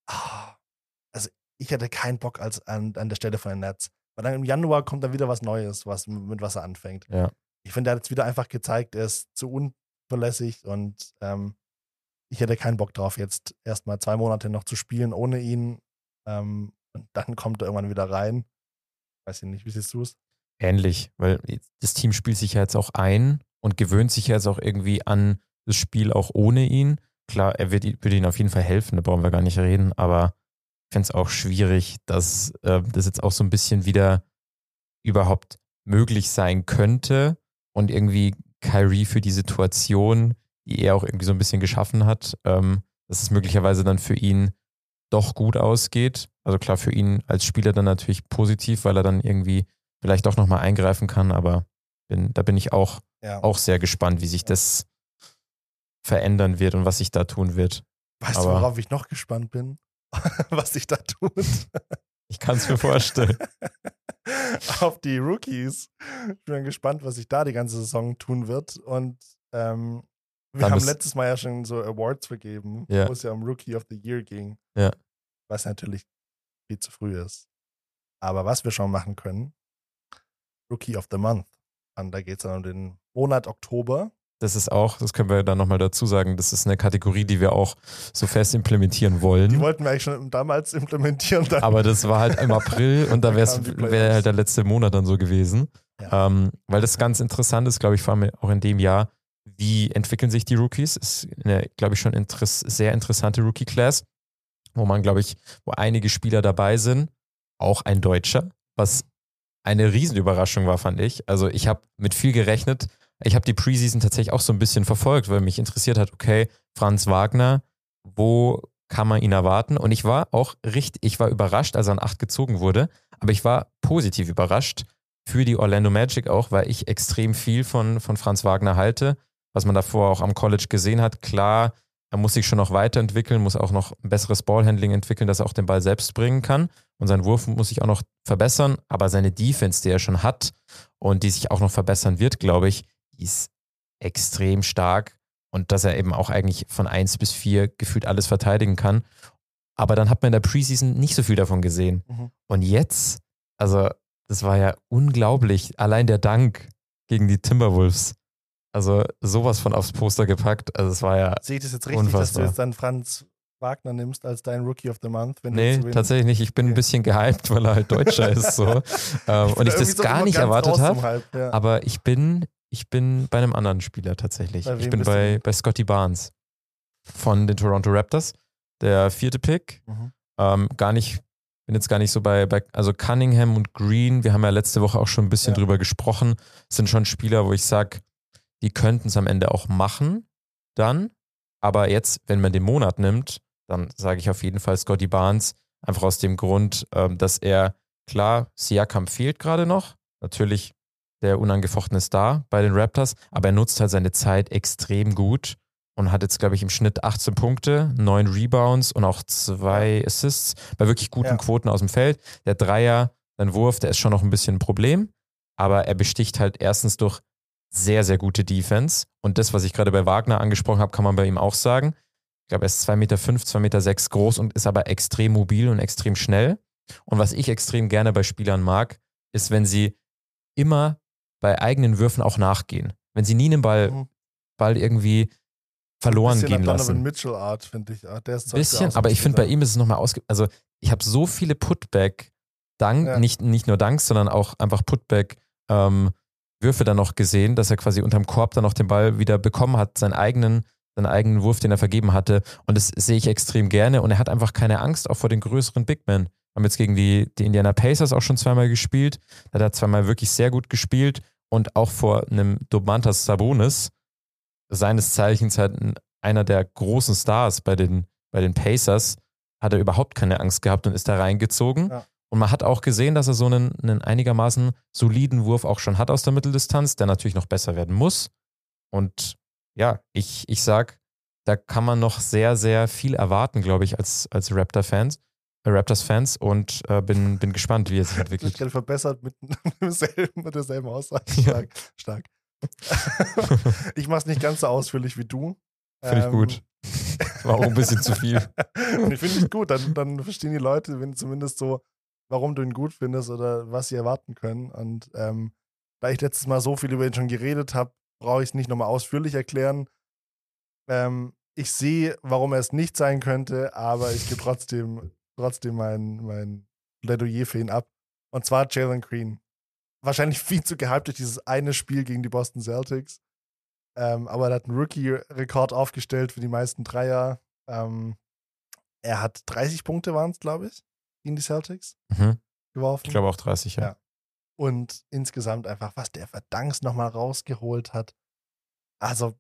E: Ah, also ich hätte keinen Bock als an, an der Stelle von den Nets. Weil dann im Januar kommt dann wieder was Neues, was mit was er anfängt.
D: Ja.
E: Ich finde, er hat jetzt wieder einfach gezeigt, er ist zu unverlässig und ähm, ich hätte keinen Bock drauf, jetzt erstmal zwei Monate noch zu spielen ohne ihn. Ähm, und dann kommt er irgendwann wieder rein. Weiß ich nicht, wie siehst du es?
D: Ähnlich, weil das Team spielt sich ja jetzt auch ein und gewöhnt sich jetzt auch irgendwie an das Spiel auch ohne ihn. Klar, er wird, wird ihnen auf jeden Fall helfen, da brauchen wir gar nicht reden, aber ich fände es auch schwierig, dass äh, das jetzt auch so ein bisschen wieder überhaupt möglich sein könnte und irgendwie Kyrie für die Situation, die er auch irgendwie so ein bisschen geschaffen hat, ähm, dass es möglicherweise dann für ihn doch gut ausgeht. Also klar, für ihn als Spieler dann natürlich positiv, weil er dann irgendwie vielleicht doch nochmal eingreifen kann, aber bin, da bin ich auch,
E: Ja.
D: auch sehr gespannt, wie sich das verändern wird und was sich da tun wird.
E: Weißt du,
D: aber-
E: worauf ich noch gespannt bin? Was sich da tut?
D: Ich kann es mir vorstellen.
E: Auf die Rookies. Ich bin gespannt, was sich da die ganze Saison tun wird. Und ähm, wir
D: Dann
E: haben letztes Mal ja schon so Awards vergeben,
D: Ja.
E: wo es ja um Rookie of the Year ging.
D: Ja.
E: Was natürlich viel zu früh ist. Aber was wir schon machen können, Rookie of the Month. Und da geht es dann um den Monat Oktober.
D: Das ist auch, das können wir dann nochmal dazu sagen, das ist eine Kategorie, die wir auch so fest implementieren wollen.
E: Die wollten wir eigentlich schon damals implementieren.
D: Aber das war halt im April und da wäre halt der letzte Monat dann so gewesen.
E: Ja.
D: Ähm, weil das ganz interessant ist, glaube ich, vor allem auch in dem Jahr, wie entwickeln sich die Rookies? Ist eine, glaube ich, schon interess sehr interessante Rookie-Class, wo man, glaube ich, wo einige Spieler dabei sind, auch ein Deutscher, was eine Riesenüberraschung war, fand ich. Also ich habe mit viel gerechnet. Ich habe die Preseason tatsächlich auch so ein bisschen verfolgt, weil mich interessiert hat, okay, Franz Wagner, wo kann man ihn erwarten? Und ich war auch richtig, ich war überrascht, als er an 8 gezogen wurde, aber ich war positiv überrascht für die Orlando Magic auch, weil ich extrem viel von, von Franz Wagner halte, was man davor auch am College gesehen hat. Klar, er muss sich schon noch weiterentwickeln, muss auch noch ein besseres Ballhandling entwickeln, dass er auch den Ball selbst bringen kann. Und sein Wurf muss sich auch noch verbessern, aber seine Defense, die er schon hat und die sich auch noch verbessern wird, glaube ich, ist extrem stark und dass er eben auch eigentlich von 1 bis 4 gefühlt alles verteidigen kann. Aber dann hat man in der Preseason nicht so viel davon gesehen.
E: Mhm.
D: Und jetzt, also das war ja unglaublich, allein der Dank gegen die Timberwolves. Also sowas von aufs Poster gepackt. Also es war ja,
E: Sehe ich das jetzt richtig, dass du
D: Unfassbar.
E: jetzt dann Franz Wagner nimmst als dein Rookie of the Month? Wenn
D: nee, tatsächlich nicht. Ich bin ein
E: Okay.
D: bisschen gehypt, weil er halt Deutscher ist so. Ähm,
E: bin
D: und ich
E: da
D: das
E: so
D: gar nicht erwartet habe.
E: Hype, ja.
D: Aber ich bin, ich bin bei einem anderen Spieler tatsächlich. Ich bin bei, bei Scotty Barnes von den Toronto Raptors. Der vierte Pick.
E: Mhm.
D: Ähm, gar nicht, bin jetzt gar nicht so bei, bei, also Cunningham und Green, wir haben ja letzte Woche auch schon ein bisschen
E: Ja.
D: drüber gesprochen, sind schon Spieler, wo ich sage, die könnten es am Ende auch machen, dann. Aber jetzt, wenn man den Monat nimmt, dann sage ich auf jeden Fall Scotty Barnes, einfach aus dem Grund, ähm, dass er, klar, Siakam fehlt gerade noch, natürlich der unangefochtene Star bei den Raptors, aber er nutzt halt seine Zeit extrem gut und hat jetzt, glaube ich, im Schnitt 18 Punkte, 9 Rebounds und auch zwei Assists bei wirklich guten
E: Ja.
D: Quoten aus dem Feld. Der Dreier, sein Wurf, der ist schon noch ein bisschen ein Problem, aber er besticht halt erstens durch sehr, sehr gute Defense. Und das, was ich gerade bei Wagner angesprochen habe, kann man bei ihm auch sagen. Ich glaube, er ist 2,5 Meter, 5, 2,6 Meter sechs groß und ist aber extrem mobil und extrem schnell. Und was ich extrem gerne bei Spielern mag, ist, wenn sie immer bei eigenen Würfen auch nachgehen. Wenn sie nie einen Ball,
E: Mhm.
D: Ball irgendwie verloren
E: bisschen
D: gehen lassen.
E: Mitchell Art, finde ich. Ah, Der ist
D: Bisschen, aber
E: ein
D: ich finde, bei ihm ist es nochmal ausge... Also ich habe so viele Putback-Dank,
E: Ja.
D: nicht, nicht nur Danks, sondern auch einfach Putback-Würfe dann noch gesehen, dass er quasi unterm Korb dann noch den Ball wieder bekommen hat, seinen eigenen, seinen eigenen Wurf, den er vergeben hatte. Und das sehe ich extrem gerne. Und er hat einfach keine Angst, auch vor den größeren Big Men. Haben jetzt gegen die, die Indiana Pacers auch schon zweimal gespielt. Da hat er zweimal wirklich sehr gut gespielt. Und auch vor einem Domantas Sabonis, seines Zeichens halt ein- einer der großen Stars bei den, bei den Pacers, hat er überhaupt keine Angst gehabt und ist da reingezogen.
E: Ja.
D: Und man hat auch gesehen, dass er so einen, einen einigermaßen soliden Wurf auch schon hat aus der Mitteldistanz, der natürlich noch besser werden muss. Und ja, ich, ich sag, da kann man noch sehr, sehr viel erwarten, glaube ich, als, als Raptor-Fans, äh, Raptors-Fans und äh, bin, bin gespannt, wie er sich
E: Ich
D: entwickelt.
E: gerade verbessert mit, demselben, mit derselben Aussage.
D: Ja.
E: Stark. stark. ich mache es nicht ganz so ausführlich wie du.
D: Finde ich
E: Ähm,
D: gut. War auch ein bisschen zu viel.
E: Ich finde es gut, dann, dann verstehen die Leute, wenn zumindest so, warum du ihn gut findest oder was sie erwarten können. Und ähm, da ich letztes Mal so viel über ihn schon geredet habe, brauche ich es nicht nochmal ausführlich erklären. Ähm, ich sehe, warum er es nicht sein könnte, aber ich gebe trotzdem, trotzdem mein, mein Plädoyer für ihn ab. Und zwar Jalen Green. Wahrscheinlich viel zu gehypt durch dieses eine Spiel gegen die Boston Celtics. Ähm, aber er hat einen Rookie-Rekord aufgestellt für die meisten Dreier. Ähm, er hat 30 Punkte waren es, glaube ich, gegen die Celtics
D: Mhm.
E: geworfen.
D: Ich glaube auch 30, ja.
E: Ja. Und insgesamt einfach, was der Verdanks nochmal rausgeholt hat. Also,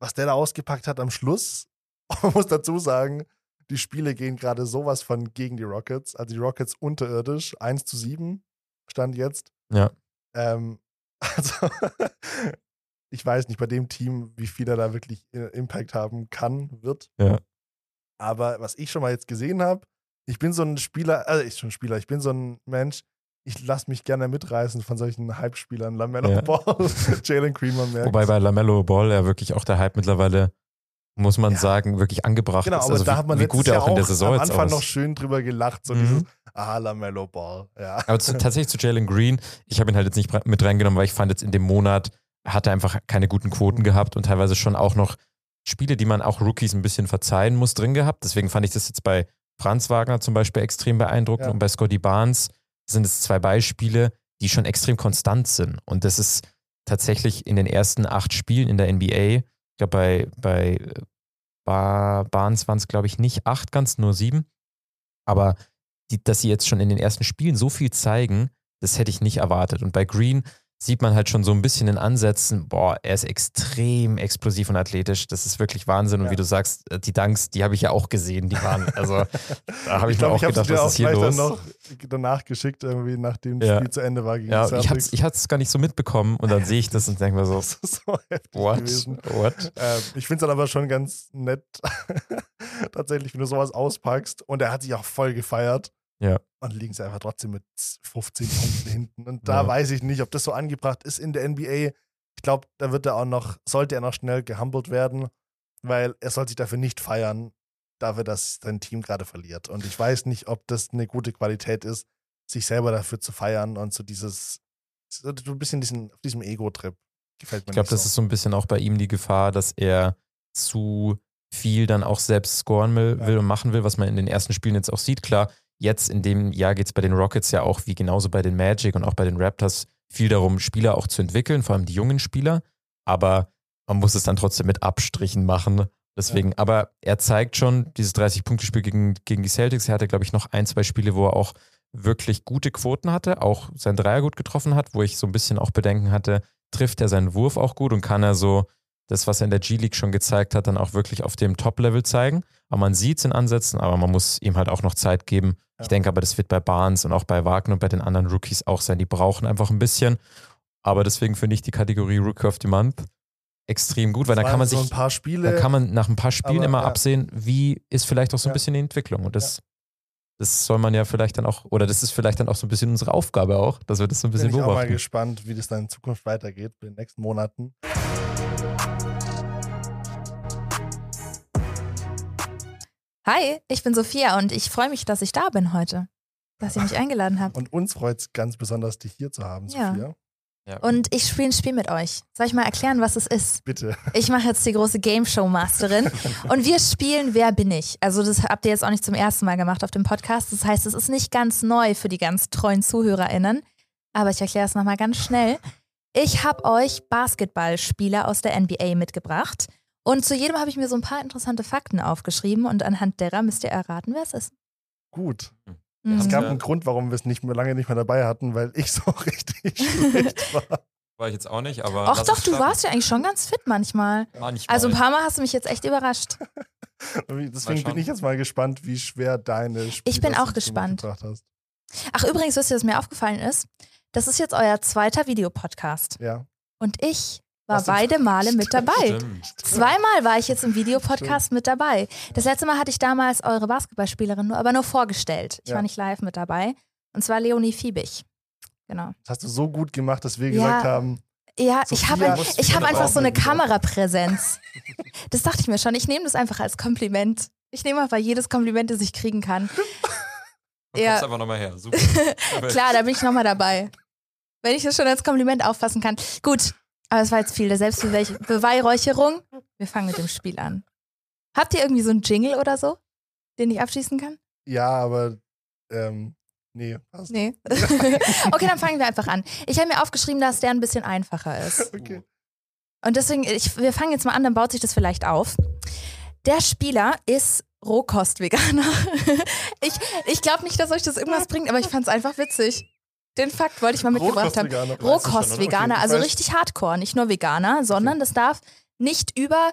E: was der da ausgepackt hat am Schluss, man muss dazu sagen, die Spiele gehen gerade sowas von gegen die Rockets. Also die Rockets unterirdisch, 1 zu 7 stand jetzt.
D: Ja.
E: Ähm, also, ich weiß nicht bei dem Team, wie viel er da wirklich äh, Impact haben kann, wird.
D: Ja.
E: Aber was ich schon mal jetzt gesehen habe, ich bin so ein Spieler, also ich bin schon ein Spieler, ich bin so ein Mensch, ich lasse mich gerne mitreißen von solchen Hype-Spielern. Lamello
D: Ja.
E: Ball, Jalen Creamer merkt.
D: Wobei bei LaMelo Ball ja wirklich auch der Hype mittlerweile, muss man
E: Ja.
D: sagen, wirklich angebracht
E: Genau,
D: ist.
E: aber
D: Also
E: da
D: wie,
E: hat man
D: wie gut er auch in der Saison
E: am Anfang noch schön drüber gelacht, so
D: Mhm.
E: dieses, ah, Lamello Ball, ja.
D: Aber zu, tatsächlich zu Jalen Green, ich habe ihn halt jetzt nicht mit reingenommen, weil ich fand jetzt in dem Monat hat er einfach keine guten Quoten gehabt und teilweise schon auch noch Spiele, die man auch Rookies ein bisschen verzeihen muss, drin gehabt. Deswegen fand ich das jetzt bei Franz Wagner zum Beispiel extrem beeindruckend
E: Ja.
D: und bei Scotty Barnes sind es zwei Beispiele, die schon extrem konstant sind. Und das ist tatsächlich in den ersten acht Spielen in der NBA, ich glaube bei, bei äh, Bar Barnes waren es glaube ich nicht acht ganz, nur sieben. Aber die, dass sie jetzt schon in den ersten Spielen so viel zeigen, das hätte ich nicht erwartet. Und bei Green sieht man halt schon so ein bisschen in Ansätzen, boah, er ist extrem explosiv und athletisch. Das ist wirklich Wahnsinn. Und
E: Ja.
D: wie du sagst, äh, die Dunks, die habe ich ja auch gesehen, die waren, also da habe ich,
E: ich
D: mir
E: glaube,
D: auch
E: ich habe
D: gedacht,
E: auch
D: was ist hier los?
E: dann noch danach geschickt, irgendwie, nachdem das
D: Ja.
E: Spiel zu Ende war gegen
D: ja, ich hatte ich es gar nicht so mitbekommen und dann sehe ich das und denke mir so,
E: das ist so
D: what?
E: gewesen.
D: What?
E: Ähm, ich finde es dann aber schon ganz nett, tatsächlich, wenn du sowas auspackst. Und er hat sich auch voll gefeiert.
D: Ja.
E: Und liegen sie einfach trotzdem mit 15 Punkten hinten. Und da
D: Ja.
E: weiß ich nicht, ob das so angebracht ist in der NBA. Ich glaube, da wird er auch noch, sollte er noch schnell gehumbelt werden, weil er soll sich dafür nicht feiern, dafür, dass sein Team gerade verliert. Und ich weiß nicht, ob das eine gute Qualität ist, sich selber dafür zu feiern und so dieses, so ein bisschen diesen, auf diesem Ego-Trip. Gefällt mir
D: Ich glaube,
E: nicht
D: das
E: so.
D: ist so ein bisschen auch bei ihm die Gefahr, dass er zu viel dann auch selbst scoren will,
E: Ja.
D: will und machen will, was man in den ersten Spielen jetzt auch sieht. Klar, jetzt in dem Jahr geht es bei den Rockets ja auch, wie genauso bei den Magic und auch bei den Raptors, viel darum, Spieler auch zu entwickeln, vor allem die jungen Spieler. Aber man muss es dann trotzdem mit Abstrichen machen. Deswegen, aber er zeigt schon, dieses 30-Punkte-Spiel gegen, gegen die Celtics, er hatte, glaube ich, noch ein, zwei Spiele, wo er auch wirklich gute Quoten hatte, auch sein Dreier gut getroffen hat, wo ich so ein bisschen auch Bedenken hatte, trifft er seinen Wurf auch gut und kann er so das, was er in der G-League schon gezeigt hat, dann auch wirklich auf dem Top-Level zeigen. Aber man sieht es in Ansätzen, aber man muss ihm halt auch noch Zeit geben. Ich
E: Ja.
D: denke aber, das wird bei Barnes und auch bei Wagner und bei den anderen Rookies auch sein. Die brauchen einfach ein bisschen. Aber deswegen finde ich die Kategorie Rookie of the Month extrem gut, weil da kann man
E: so
D: sich
E: Spiele.
D: da kann man nach ein paar Spielen
E: aber,
D: immer
E: ja.
D: absehen, wie ist vielleicht auch so ein
E: Ja.
D: bisschen die Entwicklung. Und das, das soll man ja vielleicht dann auch, oder das ist vielleicht dann auch so ein bisschen unsere Aufgabe auch, dass wir das so ein bisschen
E: bin ich auch mal gespannt, wie das dann in Zukunft weitergeht, in den nächsten Monaten.
B: Hi, ich bin Sophia und ich freue mich, dass ich da bin heute. Dass ihr mich eingeladen habt.
E: Und uns freut es ganz besonders, dich hier zu haben,
B: Ja.
E: Sophia.
D: Ja.
B: Und ich spiele ein Spiel mit euch. Soll ich mal erklären, was es ist?
E: Bitte.
B: Ich mache jetzt die große Game Show Masterin und wir spielen Wer bin ich? Also das habt ihr jetzt auch nicht zum ersten Mal gemacht auf dem Podcast. Das heißt, es ist nicht ganz neu für die ganz treuen ZuhörerInnen. Aber ich erkläre es nochmal ganz schnell. Ich habe euch Basketballspieler aus der NBA mitgebracht. Und zu jedem habe ich mir so ein paar interessante Fakten aufgeschrieben und anhand derer müsst ihr erraten, wer es ist.
E: Gut.
B: Mhm.
E: Es gab einen Grund, warum wir es nicht mehr, lange nicht mehr dabei hatten, weil ich so richtig schlecht war.
D: War ich jetzt auch nicht, aber.
B: Ach doch, du warst ja eigentlich schon ganz fit manchmal.
D: manchmal.
B: Also ein paar Mal hast du mich jetzt echt überrascht.
E: Deswegen bin ich jetzt mal gespannt, wie schwer deine Spiele
B: Ich bin auch gespannt. Ach übrigens, wisst ihr, was mir aufgefallen ist? Das ist jetzt euer zweiter Videopodcast.
E: Ja.
B: Und ich war beide Male mit dabei.
D: Stimmt.
B: Zweimal war ich jetzt im Videopodcast mit dabei. Das letzte Mal hatte ich damals eure Basketballspielerin nur, aber nur vorgestellt. Ich
E: Ja.
B: war nicht live mit dabei. Und zwar Leonie Fiebig. Genau.
E: Das hast du so gut gemacht, dass wir
B: Ja.
E: gesagt haben,
B: Ja,
E: Sophia
B: ich habe ich hab einfach so eine
E: aufnehmen.
B: Kamerapräsenz. Das dachte ich mir schon. Ich nehme das einfach als Kompliment. Ich nehme einfach jedes Kompliment, das ich kriegen kann. Ja.
D: einfach nochmal her. Super.
B: Klar, da bin ich nochmal dabei. Wenn ich das schon als Kompliment auffassen kann. Gut, aber es war jetzt viel der Selbstbeweihräucherung. Wir fangen mit dem Spiel an. Habt ihr irgendwie so einen Jingle oder so, den ich abschließen kann?
E: ja, aber ähm, nee, passt.
B: Nee. okay, dann fangen wir einfach an. Ich habe mir aufgeschrieben, dass der ein bisschen einfacher ist.
E: Okay.
B: Und deswegen, ich, wir fangen jetzt mal an, dann baut sich das vielleicht auf. Der Spieler ist Rohkost-Veganer. ich ich glaube nicht, dass euch das irgendwas bringt, aber ich fand es einfach witzig. Den Fakt wollte ich mal mitgebracht haben.
E: Rohkostveganer. Okay,
B: also
E: weiß-
B: richtig Hardcore, nicht nur Veganer, sondern das darf nicht über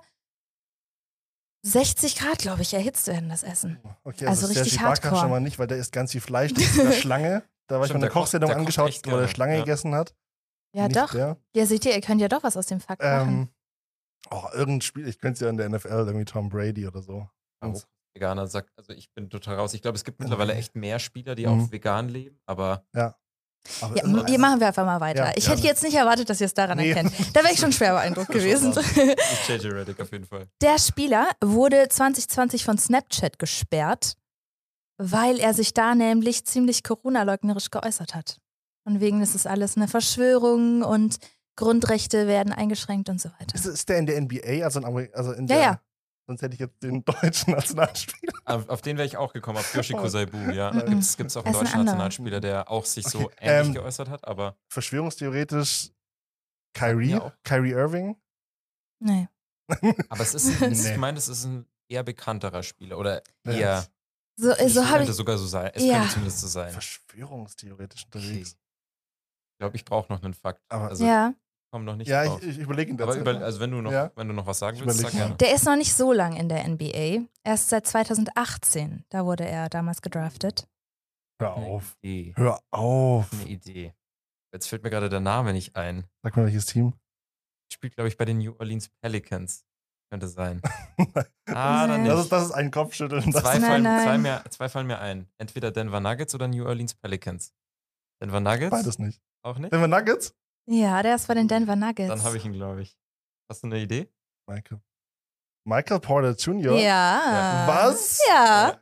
B: 60 Grad, glaube ich, erhitzt werden, das Essen.
E: Okay,
B: Also
E: also,
B: richtig
E: Barker
B: hardcore.
E: schon mal nicht, weil der isst ganz viel Fleisch. Das ist eine Schlange. Da war ich
D: Stimmt,
E: mir eine
D: der
E: Kochsendung
D: der
E: angeschaut, wo der Schlange
D: ja.
E: gegessen hat.
B: Ja,
E: Nicht
B: doch.
E: Der.
B: Ja, seht ihr, ihr könnt ja doch was aus dem Fakt machen.
E: Ähm, oh, irgendein Spiel, ich könnte es ja in der NFL, irgendwie Tom Brady oder so.
D: Auch Veganer sagt, also ich bin total raus. Ich glaube, es gibt mittlerweile
E: Okay.
D: echt mehr Spieler, die
E: Mhm.
D: auch vegan leben, aber
E: Aber
B: Ja, hier machen wir einfach mal weiter.
E: Ja,
B: ich hätte jetzt nicht erwartet, dass ihr es daran
E: Nee.
B: erkennt. Da wäre ich schon schwer beeindruckt gewesen.
D: JJ Reddick auf jeden Fall.
B: Der Spieler wurde 2020 von Snapchat gesperrt, weil er sich da nämlich ziemlich Corona-leugnerisch geäußert hat. Und wegen ist es alles eine Verschwörung und Grundrechte werden eingeschränkt und so weiter.
E: ist, ist der in der NBA, also in, also in
B: Ja,
E: der,
B: ja.
E: Sonst hätte ich jetzt den deutschen Nationalspieler.
D: Auf, auf den wäre ich auch gekommen, auf Yoshiko Saibu, ja.
B: Mhm.
D: Gibt es auch einen
B: ein
D: deutschen
B: anderer.
D: Nationalspieler, der auch sich so
E: Okay,
D: ähnlich
E: ähm,
D: geäußert hat, aber
E: Verschwörungstheoretisch Kyrie. Kyrie Irving.
B: Nee.
D: Aber es ist, ein-
E: Nee.
D: ich meine, es ist ein eher bekannterer Spieler oder
E: Ja.
D: eher.
B: So,
D: es
B: so habe
D: könnte
B: ich.
D: sogar so sein. Es
B: Ja.
D: könnte zumindest so sein.
E: Verschwörungstheoretisch
D: Okay.
E: unterwegs.
D: Ich glaube, ich brauche noch einen Fakt.
E: Aber-
D: also
B: Ja,
D: komm noch nicht
E: Ja,
D: drauf.
E: ich, ich überlege ihn
D: Aber
E: dazu.
D: über, also wenn du noch,
E: Ja.
D: wenn du noch was sagen willst, sag gerne.
B: der ist noch nicht so lang in der NBA. Erst seit 2018. Da wurde er damals gedraftet.
E: Hör
D: Eine
E: auf.
D: Idee.
E: Hör auf.
D: Eine Idee. Jetzt fällt mir gerade der Name nicht ein.
E: Sag mal, welches Team?
D: Spielt, glaube ich, bei den New Orleans Pelicans. Könnte sein. Ah, dann
B: Nee.
E: Das
D: nicht.
E: ist, das ist ein Kopfschütteln.
D: Zwei,
B: Nein,
D: fallen,
B: nein.
D: Zwei, mehr, zwei fallen mir ein. Entweder Denver Nuggets oder New Orleans Pelicans. Denver Nuggets?
E: Beides nicht.
D: Auch nicht?
E: Denver Nuggets?
B: Ja, der ist bei den Denver Nuggets.
D: Dann habe ich ihn, glaube ich. Hast du eine Idee?
E: Michael. Michael Porter Jr.
B: Ja.
E: Was?
B: Ja.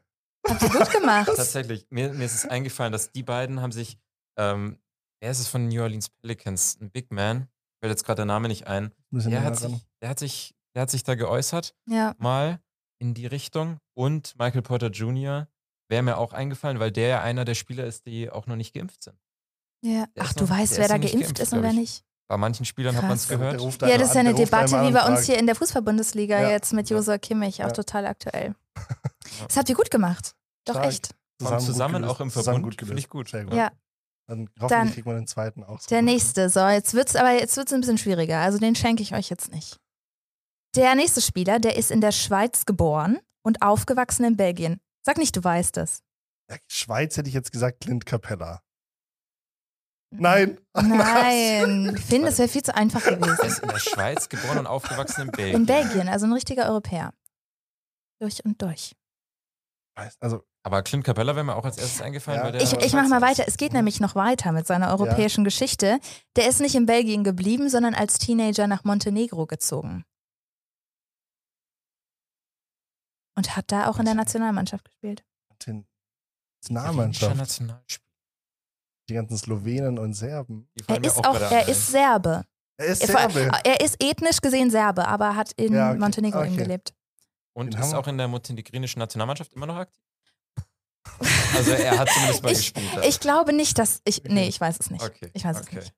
B: Habt ihr gut gemacht.
D: Tatsächlich. Mir, mir ist es eingefallen, dass die beiden haben sich, ähm, wer ist es von den New Orleans Pelicans? Ein Big Man. Fällt jetzt gerade der Name nicht ein. Der hat, sich, der, hat sich, der hat sich da geäußert,
B: Ja.
D: mal in die Richtung. Und Michael Porter Jr. wäre mir auch eingefallen, weil der ja einer der Spieler ist, die auch noch nicht geimpft sind.
B: Ja.
D: Der
B: Ach, du
D: noch-
B: weißt, wer da geimpft
D: geimpft,
B: ist und wer nicht.
D: Bei manchen Spielern hat man es
B: Krass.
E: Der- der
D: gehört.
E: ruft
B: Ja, das ist ja eine Debatte wie bei uns hier in der Fußball-Bundesliga
E: Ja.
B: jetzt mit
E: Ja.
B: Josua Kimmich, auch
E: Ja.
B: total aktuell. Das habt ihr gut gemacht. Doch
E: Stark.
B: echt.
D: Zusammen,
E: gut
D: auch im
E: gelöst. Zusammen
D: Verbund.
E: gut
D: Finde ich
E: gelöst.
D: gut.
E: Sehr gut.
B: Ja.
E: Dann hoffentlich
B: Dann-
E: kriegt man den zweiten auch. so
B: Der
E: gut.
B: nächste, so, jetzt wird's aber jetzt wird's ein bisschen schwieriger. Also den schenke ich euch jetzt nicht. Der nächste Spieler, der ist in der Schweiz geboren und aufgewachsen in Belgien. Sag nicht, du weißt es.
E: Ja, Schweiz hätte ich jetzt gesagt Clint Capella. Nein.
B: Nein, Finn, das wäre viel zu einfach
D: Er
B: gewesen.
D: ist in der Schweiz geboren und aufgewachsen in Belgien.
B: In Belgien, also ein richtiger Europäer. Durch und durch.
E: Also,
D: Aber Clint Capella wäre mir auch als erstes eingefallen,
E: Ja.
D: weil der
B: Ich, ich mach mal weiter. Es geht nämlich noch weiter mit seiner europäischen Geschichte. Der ist nicht in Belgien geblieben, sondern als Teenager nach Montenegro gezogen. Und hat da auch in der Nationalmannschaft gespielt.
E: Nationalmannschaft. Die ganzen Slowenen und Serben.
B: Er ist auch,
D: gerade
B: er ist Serbe.
E: Er ist
B: Er,
E: Serbe.
B: er ist ethnisch gesehen Serbe, aber hat in
E: Ja, okay.
B: Montenegro eben
E: Okay.
B: gelebt.
D: Und
E: Den
D: ist auch in der montenegrinischen Nationalmannschaft immer noch aktiv? Also er hat zumindest mal
B: Ich-
D: gespielt. da.
B: Ich glaube nicht, dass ich. Nee, ich weiß es nicht.
D: okay.
B: Ich weiß es
D: okay.
B: nicht.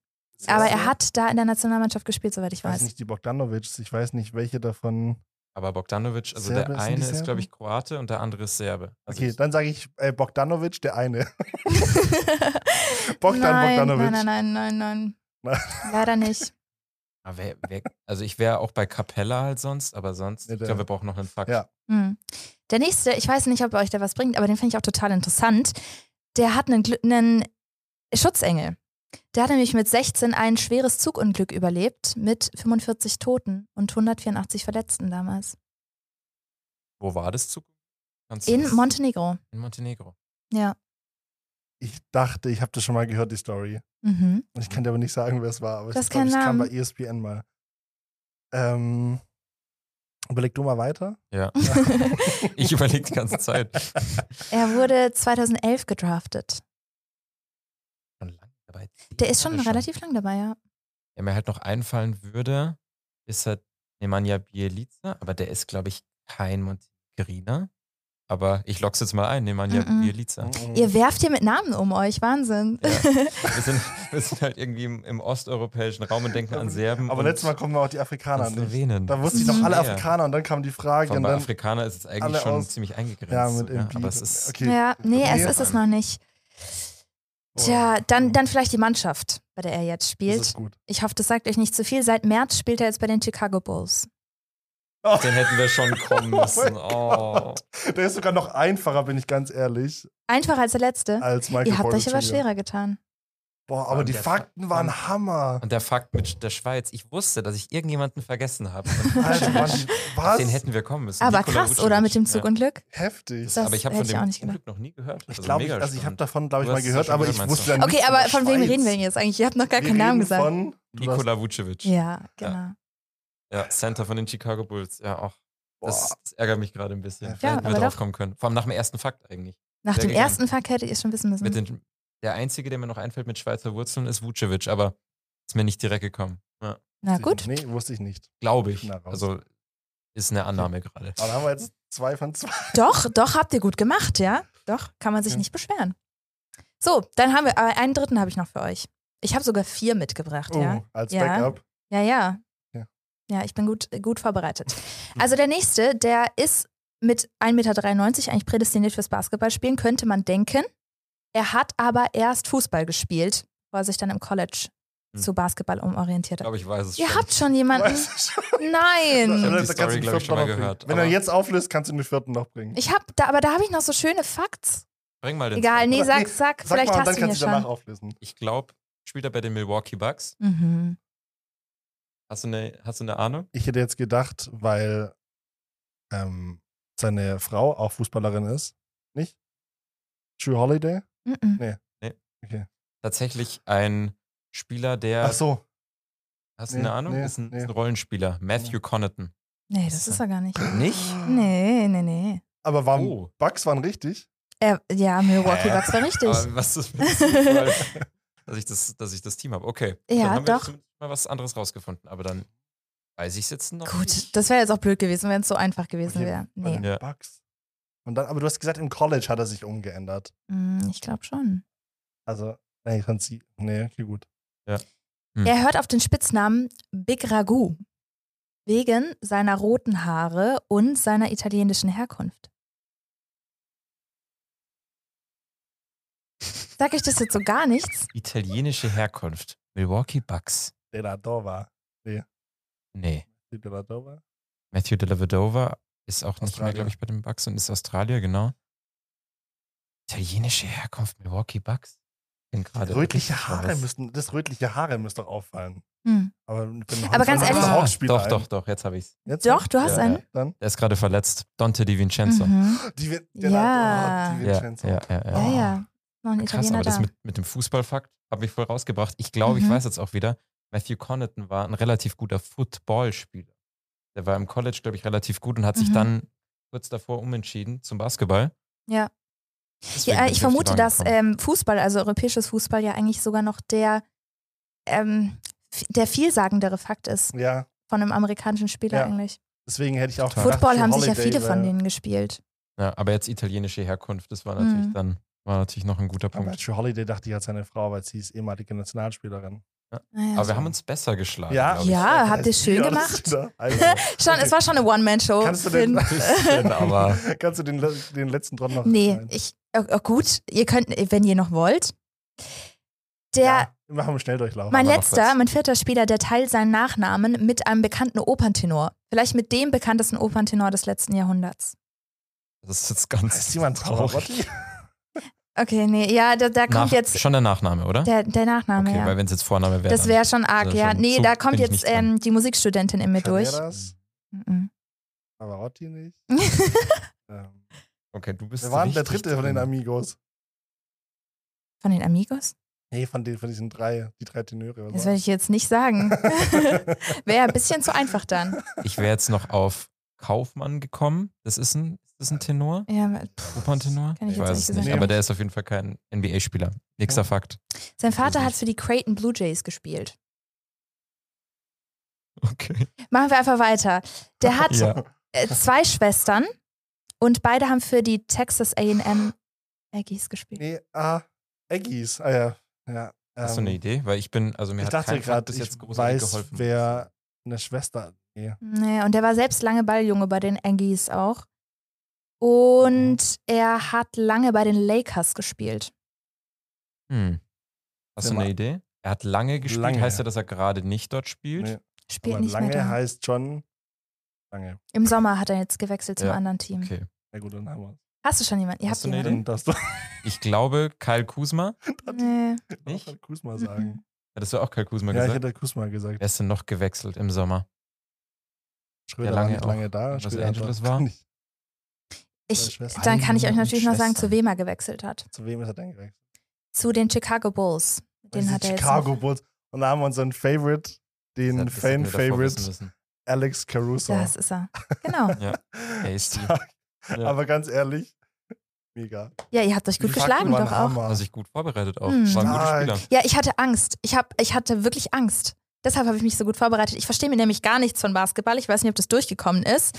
B: Aber er hat da in der Nationalmannschaft gespielt, soweit ich
E: Ich weiß
B: weiß.
E: nicht, die Bogdanovics. Ich weiß nicht, welche davon.
D: Aber Bogdanovic, also
E: Serbe,
D: der eine ist, glaube ich, Kroate und der andere ist Serbe. Also
E: Okay,
D: ich,
E: dann sage ich äh, Bogdanovic, der eine. Bogdan
B: nein,
E: Bogdanovic.
B: Nein, nein, nein, nein,
E: Nein.
B: Leider nicht.
D: aber wer, wer, also ich wäre auch bei Capella halt sonst, aber sonst,
E: Nee,
D: ich glaube, wir brauchen noch einen Fakt.
E: Ja.
B: Hm. Der nächste, ich weiß nicht, ob euch der was bringt, aber den finde ich auch total interessant. Der hat einen, einen Schutzengel. Der hat nämlich mit 16 ein schweres Zugunglück überlebt mit 45 Toten und 184 Verletzten damals.
D: Wo war das Zug? Kannst
B: In
D: das-
B: Montenegro.
D: In Montenegro.
B: Ja.
E: Ich dachte, ich habe das schon mal gehört, die Story.
B: Mhm.
E: Ich kann dir aber nicht sagen, wer es war. Aber
B: Du hast
E: ich glaube, es kam bei. ESPN mal. Ähm, überleg du mal weiter.
D: Ja. Ich überlege die ganze Zeit.
B: er wurde 2011 gedraftet.
D: Schon dabei.
B: Der ist schon
D: Jahre
B: relativ lang dabei, ja.
D: Der mir halt noch einfallen würde, ist halt Nemanja Bielica, aber der ist, glaube ich, kein Montenegriner. Aber ich lock's jetzt mal ein, Nemanja
B: Mhm.
D: Bielica.
E: Mhm.
B: Ihr werft hier mit Namen um euch, Wahnsinn.
D: Ja. Wir, sind, wir sind halt irgendwie im, im osteuropäischen Raum und denken an Serben.
E: Aber letztes Mal kommen wir auch die Afrikaner
D: an
E: nicht.
D: Slowenen.
E: Da wusste ich noch
B: Mhm.
E: alle. Afrikaner und dann kam die Frage
D: allem
E: und
D: bei
E: dann
D: Afrikaner ist es eigentlich schon
E: aus-
D: ziemlich eingegrenzt.
E: ja mit
D: ja. Aber es ist
E: okay.
B: Ja, nee, es ist es noch nicht. Tja, dann, dann vielleicht die Mannschaft, bei der er jetzt
E: Das
B: spielt.
E: ist gut.
B: Ich hoffe, das sagt euch nicht zu viel. Seit März spielt er jetzt bei den Chicago Bulls.
E: Oh,
D: Den hätten wir schon kommen
E: Oh
D: müssen.
E: mein
D: Oh.
E: der ist sogar noch einfacher, bin ich ganz ehrlich,
B: Einfacher als der letzte.
E: als Michael
B: Ihr habt
E: Porter
B: euch aber schwerer getan.
E: Boah, aber die Fakten
D: Fakt-
E: waren Hammer.
D: Und der Fakt mit der Schweiz, ich wusste, dass ich irgendjemanden vergessen habe.
E: Alter, die, was?
D: Den hätten wir kommen müssen.
B: Aber
D: Nikola
B: krass, oder? Mit dem. Zug
D: Ja.
B: und Glück?
E: Heftig.
B: Das
D: aber ich habe von dem
B: auch nicht gedacht.
D: Glück noch nie gehört.
E: ich
D: Also
E: glaube, ich, also ich habe davon, glaube ich, mal gehört, aber ich wusste dann
B: Okay, aber von wem reden wir denn jetzt eigentlich? Ihr habt noch gar
E: Wir
B: keinen Namen gesagt.
E: Von,
D: Nikola Vucevic.
B: Ja, genau.
D: Ja, Center von den Chicago Bulls. Ja, auch. Das, das ärgert mich gerade ein bisschen.
E: Ja,
D: Da hätten
B: aber
D: wir drauf kommen können. Vor allem nach dem ersten Fakt eigentlich.
B: Nach
D: Sehr
B: dem ersten Fakt hättet ihr es schon wissen müssen.
D: Mit den, der einzige, der mir noch einfällt mit Schweizer Wurzeln, ist Vucevic, aber ist mir nicht direkt gekommen. Ja,
B: Na gut.
E: Nee, wusste ich nicht.
D: Glaube ich. Also ist eine Annahme gerade.
E: Aber da haben wir jetzt zwei von zwei.
B: Doch, doch, habt ihr gut gemacht, ja? Doch, kann man sich
E: Ja.
B: nicht beschweren. So, dann haben wir, aber einen dritten habe ich noch für euch. Ich habe sogar vier mitgebracht,
E: Oh,
B: ja?
E: als
B: Ja.
E: Backup.
B: Ja, ja.
E: Ja.
B: Ja, ich bin gut, gut vorbereitet. Also der nächste, der ist mit 1,93 Meter eigentlich prädestiniert fürs Basketballspielen, könnte man denken. Er hat aber erst Fußball gespielt, bevor er sich dann im College
D: Hm.
B: zu Basketball umorientiert
D: Ich
B: hat.
D: glaube, ich weiß es
B: Ihr
D: schon.
B: habt schon jemanden. Nein.
D: hab die
E: Da kannst
D: Story,
E: du den
D: glaub ich, schon mal gehört,
E: Wenn er jetzt auflöst, kannst du den vierten noch bringen.
B: Ich hab da, aber da habe ich noch so schöne Facts.
D: Bring mal den
B: Egal, nee, sag,
E: nee,
B: sag,
E: Sag
B: vielleicht
E: mal,
B: hast
E: dann
B: du ihn ja
E: kannst du danach
B: schon.
E: auflösen.
D: Ich glaube, spielt er bei den Milwaukee Bucks.
B: Mhm.
D: Hast du eine, hast du eine Ahnung?
E: Ich hätte jetzt gedacht, weil ähm, seine Frau auch Fußballerin ist. Nicht? True Holiday?
B: Mhm.
D: Tatsächlich ein Spieler, der.
E: Ach so.
D: Hast du
E: Nee,
D: eine Ahnung?
E: nee,
D: ist, ein,
E: nee.
D: ist ein Rollenspieler. Matthew Connaughton.
B: Nee, das ist er gar nicht.
D: Nicht?
B: Nee, nee, nee.
E: Aber waren
D: Oh.
E: Bugs waren richtig?
B: Er, ja, Milwaukee? Bucks war richtig.
D: Aber was ist mit Zufall, dass ich das, dass ich das Team habe? Okay.
B: Ja,
D: dann haben wir
B: doch.
D: zumindest mal was anderes rausgefunden. Aber dann weiß ich es jetzt noch
B: Gut,
D: nicht.
B: das wäre jetzt auch blöd gewesen, wenn es so einfach gewesen
E: Okay,
B: wäre. Nee,
D: Ja.
E: Bucks. Und dann, aber du hast gesagt, im College hat er sich umgeändert.
B: Mm, ich glaube schon.
E: Also, nee, ich fand sie. Nee, okay, gut.
D: Hm.
B: Er hört auf den Spitznamen Big Ragu wegen seiner roten Haare und seiner italienischen Herkunft. Sag ich das jetzt so gar nichts?
D: Italienische Herkunft. Milwaukee Bucks.
E: De la Dova.
D: Nee.
E: De la Dova?
D: Matthew Dellavedova ist auch nicht mehr, glaube ich, bei den Bucks und ist Australier, genau. Italienische Herkunft, Milwaukee Bucks. Bin gerade
E: Rötliche Haare
D: raus.
E: müssten, das rötliche Haare müsste doch auffallen.
B: Hm.
E: Aber,
B: Aber ganz ehrlich-
E: das
D: Ah, doch, doch, doch, jetzt habe ich es.
B: Doch, du hast
D: Ja,
B: einen?
D: ja.
E: Dann?
D: Der ist gerade verletzt. Dante Di Vincenzo.
B: Mhm.
E: Die, Vi-
B: Ja.
E: Dova, die
D: Ja,
E: Vincenzo.
D: ja, ja, ja.
B: Ja, ja. Noch ein
D: Krass, aber das
B: da.
D: mit, mit dem Fußballfakt habe ich voll rausgebracht. Ich glaube,
B: Mhm.
D: ich weiß jetzt auch wieder, Matthew Connaughton war ein relativ guter Footballspieler. Der war im College, glaube ich, relativ gut und hat sich
B: Mhm.
D: dann kurz davor umentschieden zum Basketball.
B: Ja. Ja, ich vermute, dass ähm, Fußball, also europäisches Fußball, ja eigentlich sogar noch der, ähm, der vielsagendere Fakt ist
E: Ja,
B: von einem amerikanischen Spieler
E: Ja.
B: eigentlich.
E: deswegen hätte ich auch
D: Total.
E: gedacht,
B: Football
E: True
B: haben sicher
E: Holiday
B: viele von denen gespielt.
D: ja, aber jetzt italienische Herkunft, das war natürlich
B: Mhm.
D: dann war natürlich noch ein guter
E: Aber
D: Punkt.
E: True Holiday dachte ich hat seine Frau, weil sie ist ehemalige Nationalspielerin.
B: Naja,
D: Aber wir haben uns besser geschlagen.
E: Ja.
B: Ja, habt ihr schön gemacht?
E: Also,
B: schon,
E: okay.
B: es war schon eine One-Man-Show.
E: Kannst du den, kannst du den, den letzten dran noch?
B: Nee, ich, oh, oh, gut, ihr könnt, wenn ihr noch wollt. Der,
E: ja, wir machen einen Schnelldurchlauf.
B: mein
D: aber noch
B: letzter,
D: kurz.
B: mein vierter Spieler, der teilt seinen Nachnamen mit einem bekannten Operntenor. Vielleicht mit dem bekanntesten Operntenor des letzten Jahrhunderts.
D: das ist jetzt ganz
E: ist jemand Pavarotti?
B: Okay, nee, ja, da, da kommt
D: Nach,
B: jetzt
D: schon der Nachname, oder?
B: der, der Nachname,
D: okay,
B: ja.
D: weil wenn es jetzt Vorname wäre.
B: Das wäre schon arg,
D: Also
B: ja.
D: schon-
B: Nee,
D: so
B: da kommt jetzt ähm, die Musikstudentin in mir durch.
E: Carreras?
B: Mhm.
E: Pavarotti nicht? Ähm,
D: Okay, du bist
E: wer war denn der dritte von den. Amigos?
B: Von den Amigos?
E: Nee, von, den, von diesen drei, die drei Tenöre. was
B: Das werde ich jetzt nicht sagen. Wäre ein bisschen zu einfach dann.
D: Ich wäre jetzt noch auf Kaufmann gekommen. Das ist ein, ist das ein Tenor?
B: Ja,
D: Operntenor?
B: Ich jetzt
D: weiß es nicht, aber der ist auf jeden Fall kein NBA-Spieler. Nächster Fakt.
B: sein Vater hat für die Creighton Blue Jays gespielt.
D: Okay.
B: Machen wir einfach weiter. Der hat
D: Ja.
B: äh, zwei Schwestern Und beide haben für die Texas AM Aggies gespielt.
E: Nee, ah, Aggies. Ah ja. ja
D: Hast du eine
E: ähm,
D: Idee? Weil ich bin, also mir
E: Ich
D: hat
E: dachte gerade,
D: bis
E: ich
D: jetzt großartig
E: weiß,
D: geholfen.
E: wer eine Schwester. Nee.
B: Nee, und der war selbst lange Balljunge bei den Aggies auch. Und er hat lange bei den Lakers gespielt.
D: Hm. Hast du eine Idee? Er hat lange gespielt,
E: Lange.
D: heißt ja, dass er gerade nicht dort spielt?
E: Nee.
B: Spielt
E: Aber
B: nicht
E: lange
B: mehr da.
E: heißt schon lange.
B: Im Sommer hat er jetzt gewechselt zum
D: Ja,
B: anderen Team.
D: Okay.
E: Ja gut, dann haben wir
B: Hast du schon jemanden? Ihr
D: Hast
B: habt
D: du eine
B: jemanden?
E: Dann du
D: Ich glaube, Kyle Kuzma.
B: Nee.
E: Kusma
B: Mhm.
E: sagen.
D: Hattest du auch Kyle Kuzma
E: Ja, ich
D: gesagt?
E: hätte Kusma gesagt.
D: Wer ist denn noch gewechselt im Sommer?
E: Schröder
D: lange
E: war nicht lange da.
D: Los Angeles
E: war nicht.
B: Ich, dann kann ich euch natürlich noch sagen, zu wem er gewechselt hat.
E: Zu wem ist er denn gewechselt?
B: Zu den Chicago Bulls. Den hat er jetzt
E: Chicago
B: noch.
E: Bulls. Und da haben wir unseren Favorite, den Fan-Favorite. Alex Caruso.
B: Das ist er. Genau.
D: Er ist die. Ja.
E: Aber ganz ehrlich, mega.
B: Ja, ihr habt euch gut
E: Die
B: geschlagen
E: waren
B: doch auch.
E: Hammer.
D: Hat sich gut vorbereitet auch.
B: Hm.
D: War ein guter
E: Stark.
D: Spieler.
B: Ja, ich hatte Angst. Ich, hab, ich hatte wirklich Angst. Deshalb habe ich mich so gut vorbereitet. Ich verstehe mir nämlich gar nichts von Basketball. Ich weiß nicht, ob das durchgekommen ist.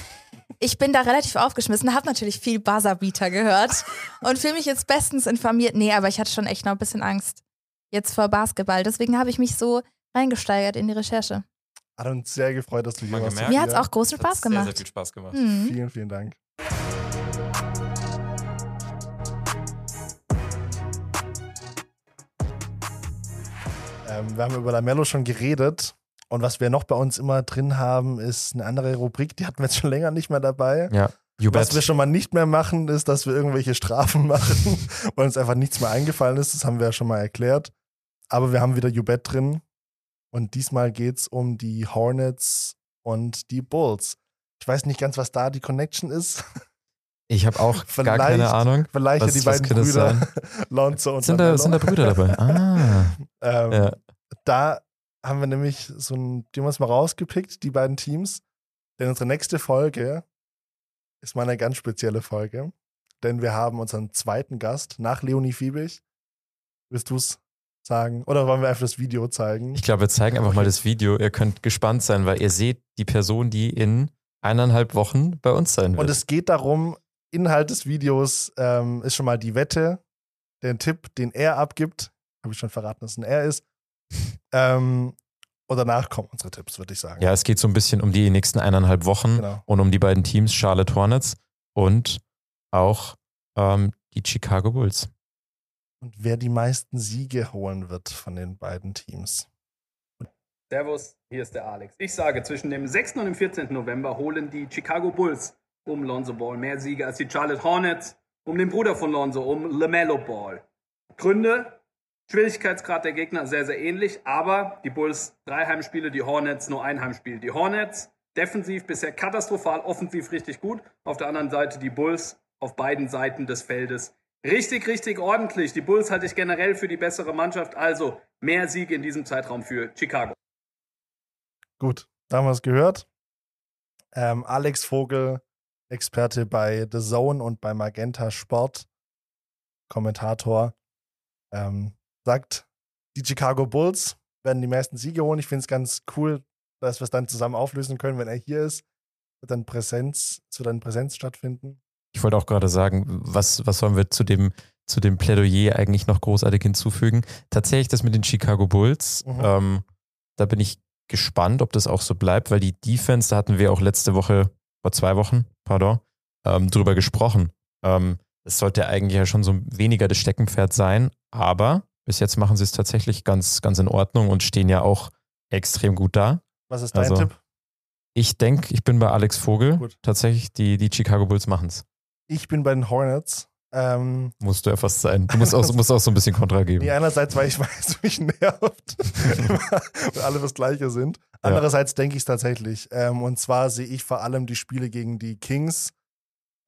B: Ich bin da relativ aufgeschmissen, habe natürlich viel Buzzerbeater gehört und fühle mich jetzt bestens informiert. Nee, aber ich hatte schon echt noch ein bisschen Angst jetzt vor Basketball. Deswegen habe ich mich so reingesteigert in die Recherche.
E: Hat uns sehr gefreut, dass du hier
D: Mal
E: warst.
B: Mir hat es auch großen Spaß
D: sehr, sehr
B: gemacht.
D: viel Spaß gemacht.
B: Hm.
E: Vielen, vielen Dank. Ähm, wir haben über Lamello schon geredet. Und was wir noch bei uns immer drin haben, ist eine andere Rubrik, die hatten wir jetzt schon länger nicht mehr dabei.
D: Ja,
E: Was wir schon mal nicht mehr machen, ist, dass wir irgendwelche Strafen machen, weil uns einfach nichts mehr eingefallen ist. Das haben wir ja schon mal erklärt. Aber wir haben wieder Jubet drin. Und diesmal geht es um die Hornets und die Bulls. Ich weiß nicht ganz, was da die Connection ist.
D: Ich habe auch gar keine Ahnung.
E: Vielleicht
D: Was-
E: ja die beiden Brüder? Lonzo und
D: Sind da, sind da Brüder dabei? Ah.
E: ähm,
D: Ja.
E: Da haben wir nämlich so ein, die haben wir uns mal rausgepickt, die beiden Teams. Denn unsere nächste Folge ist mal eine ganz spezielle Folge. Denn wir haben unseren zweiten Gast nach Leonie Fiebig. Willst du es sagen? Oder wollen wir einfach das Video zeigen?
D: Ich glaube, wir zeigen einfach mal das Video. Ihr könnt gespannt sein, weil ihr seht die Person, die in eineinhalb Wochen bei uns sein wird.
E: Und es geht darum, Inhalt des Videos ähm, ist schon mal die Wette, der Tipp, den er abgibt. Habe ich schon verraten, dass es ein er ist. Ähm, und danach kommen unsere Tipps, würde ich sagen.
D: ja, es geht so ein bisschen um die nächsten eineinhalb Wochen
E: Genau.
D: und um die beiden Teams, Charlotte Hornets und auch ähm, die Chicago Bulls.
E: Und wer die meisten Siege holen wird von den beiden Teams.
G: Servus, hier ist der Alex. Ich sage, zwischen dem 6. und dem 14. November holen die Chicago Bulls um Lonzo Ball mehr Siege als die Charlotte Hornets, um den Bruder von Lonzo, um LaMelo Ball. Gründe, Schwierigkeitsgrad der Gegner sehr, sehr ähnlich, aber die Bulls drei Heimspiele, die Hornets nur ein Heimspiel. Die Hornets defensiv bisher katastrophal, offensiv richtig gut. Auf der anderen Seite die Bulls auf beiden Seiten des Feldes richtig, richtig ordentlich. Die Bulls halte ich generell für die bessere Mannschaft, also mehr Siege in diesem Zeitraum für Chicago.
E: Gut, da haben wir es gehört. Ähm, Alex Vogel, Experte bei The Zone und bei Magenta Sport, Kommentator, ähm, sagt, die Chicago Bulls werden die meisten Siege holen. Ich finde es ganz cool, dass wir es dann zusammen auflösen können, wenn er hier ist. Wird dann Präsenz, es wird dann Präsenz stattfinden.
D: Ich wollte auch gerade sagen, was, was sollen wir zu dem, zu dem Plädoyer eigentlich noch großartig hinzufügen? Tatsächlich das mit den Chicago Bulls,
E: Mhm.
D: ähm, da bin ich gespannt, ob das auch so bleibt, weil die Defense, da hatten wir auch letzte Woche, vor zwei Wochen, pardon, ähm, drüber gesprochen. Ähm, das sollte eigentlich ja schon so weniger das Steckenpferd sein, aber bis jetzt machen sie es tatsächlich ganz, ganz in Ordnung und stehen ja auch extrem gut da.
E: Was ist dein
D: Also,
E: Tipp?
D: Ich denke, ich bin bei Alex Vogel.
E: Gut.
D: Tatsächlich, die, die Chicago Bulls machen es.
E: Ich bin bei den Hornets. Ähm,
D: Musst du ja fast sein. Du musst auch, musst auch so ein bisschen Kontra geben.
E: Nee, einerseits, weil ich weiß, mich nervt, weil alle das Gleiche sind. Andererseits denke ich es tatsächlich. Ähm, und zwar sehe ich vor allem die Spiele gegen die Kings,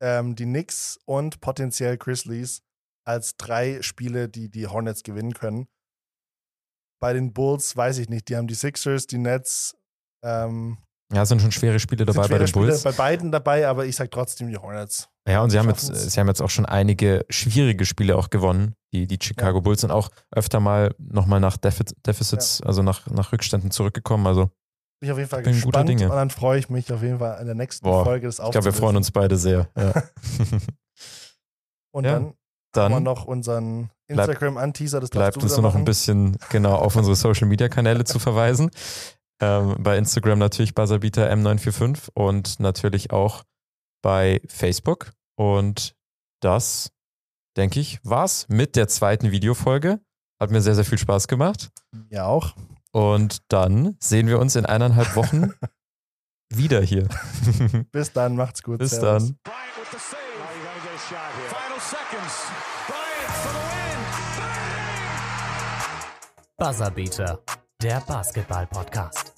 E: ähm, die Knicks und potenziell Grizzlies als drei Spiele, die die Hornets gewinnen können. Bei den Bulls weiß ich nicht. Die haben die Sixers, die Nets. Ähm,
D: Ja, es sind schon schwere Spiele dabei
E: sind
D: bei
E: schwere
D: den Bulls.
E: Spiele bei beiden dabei, aber ich sage trotzdem die Hornets.
D: Ja, und sie haben, jetzt, sie haben jetzt auch schon einige schwierige Spiele auch gewonnen, die, die Chicago Bulls sind auch öfter mal nochmal nach Defi Deficits, also nach, nach Rückständen zurückgekommen. Also
E: Bin ich auf jeden Fall
D: Bin
E: gespannt
D: Dinge.
E: und dann freue ich mich auf jeden Fall in der nächsten
D: Boah,
E: Folge des
D: Ich glaube, wir freuen uns beide sehr. Ja.
E: Und
D: Ja,
E: dann, haben wir noch unseren Instagram-Anteaser. Das
D: bleibt uns nur noch ein bisschen genau auf unsere Social Media Kanäle zu verweisen. Ähm, bei Instagram natürlich Buzzerbeater M945 und natürlich auch bei Facebook. Und das, denke ich, war's mit der zweiten Videofolge. Hat mir sehr, sehr viel Spaß gemacht.
E: Ja, auch.
D: Und dann sehen wir uns in eineinhalb Wochen wieder hier.
E: Bis dann, macht's gut.
D: Bis
E: Servus.
D: dann.
C: Buzzerbeater, der Basketball-Podcast.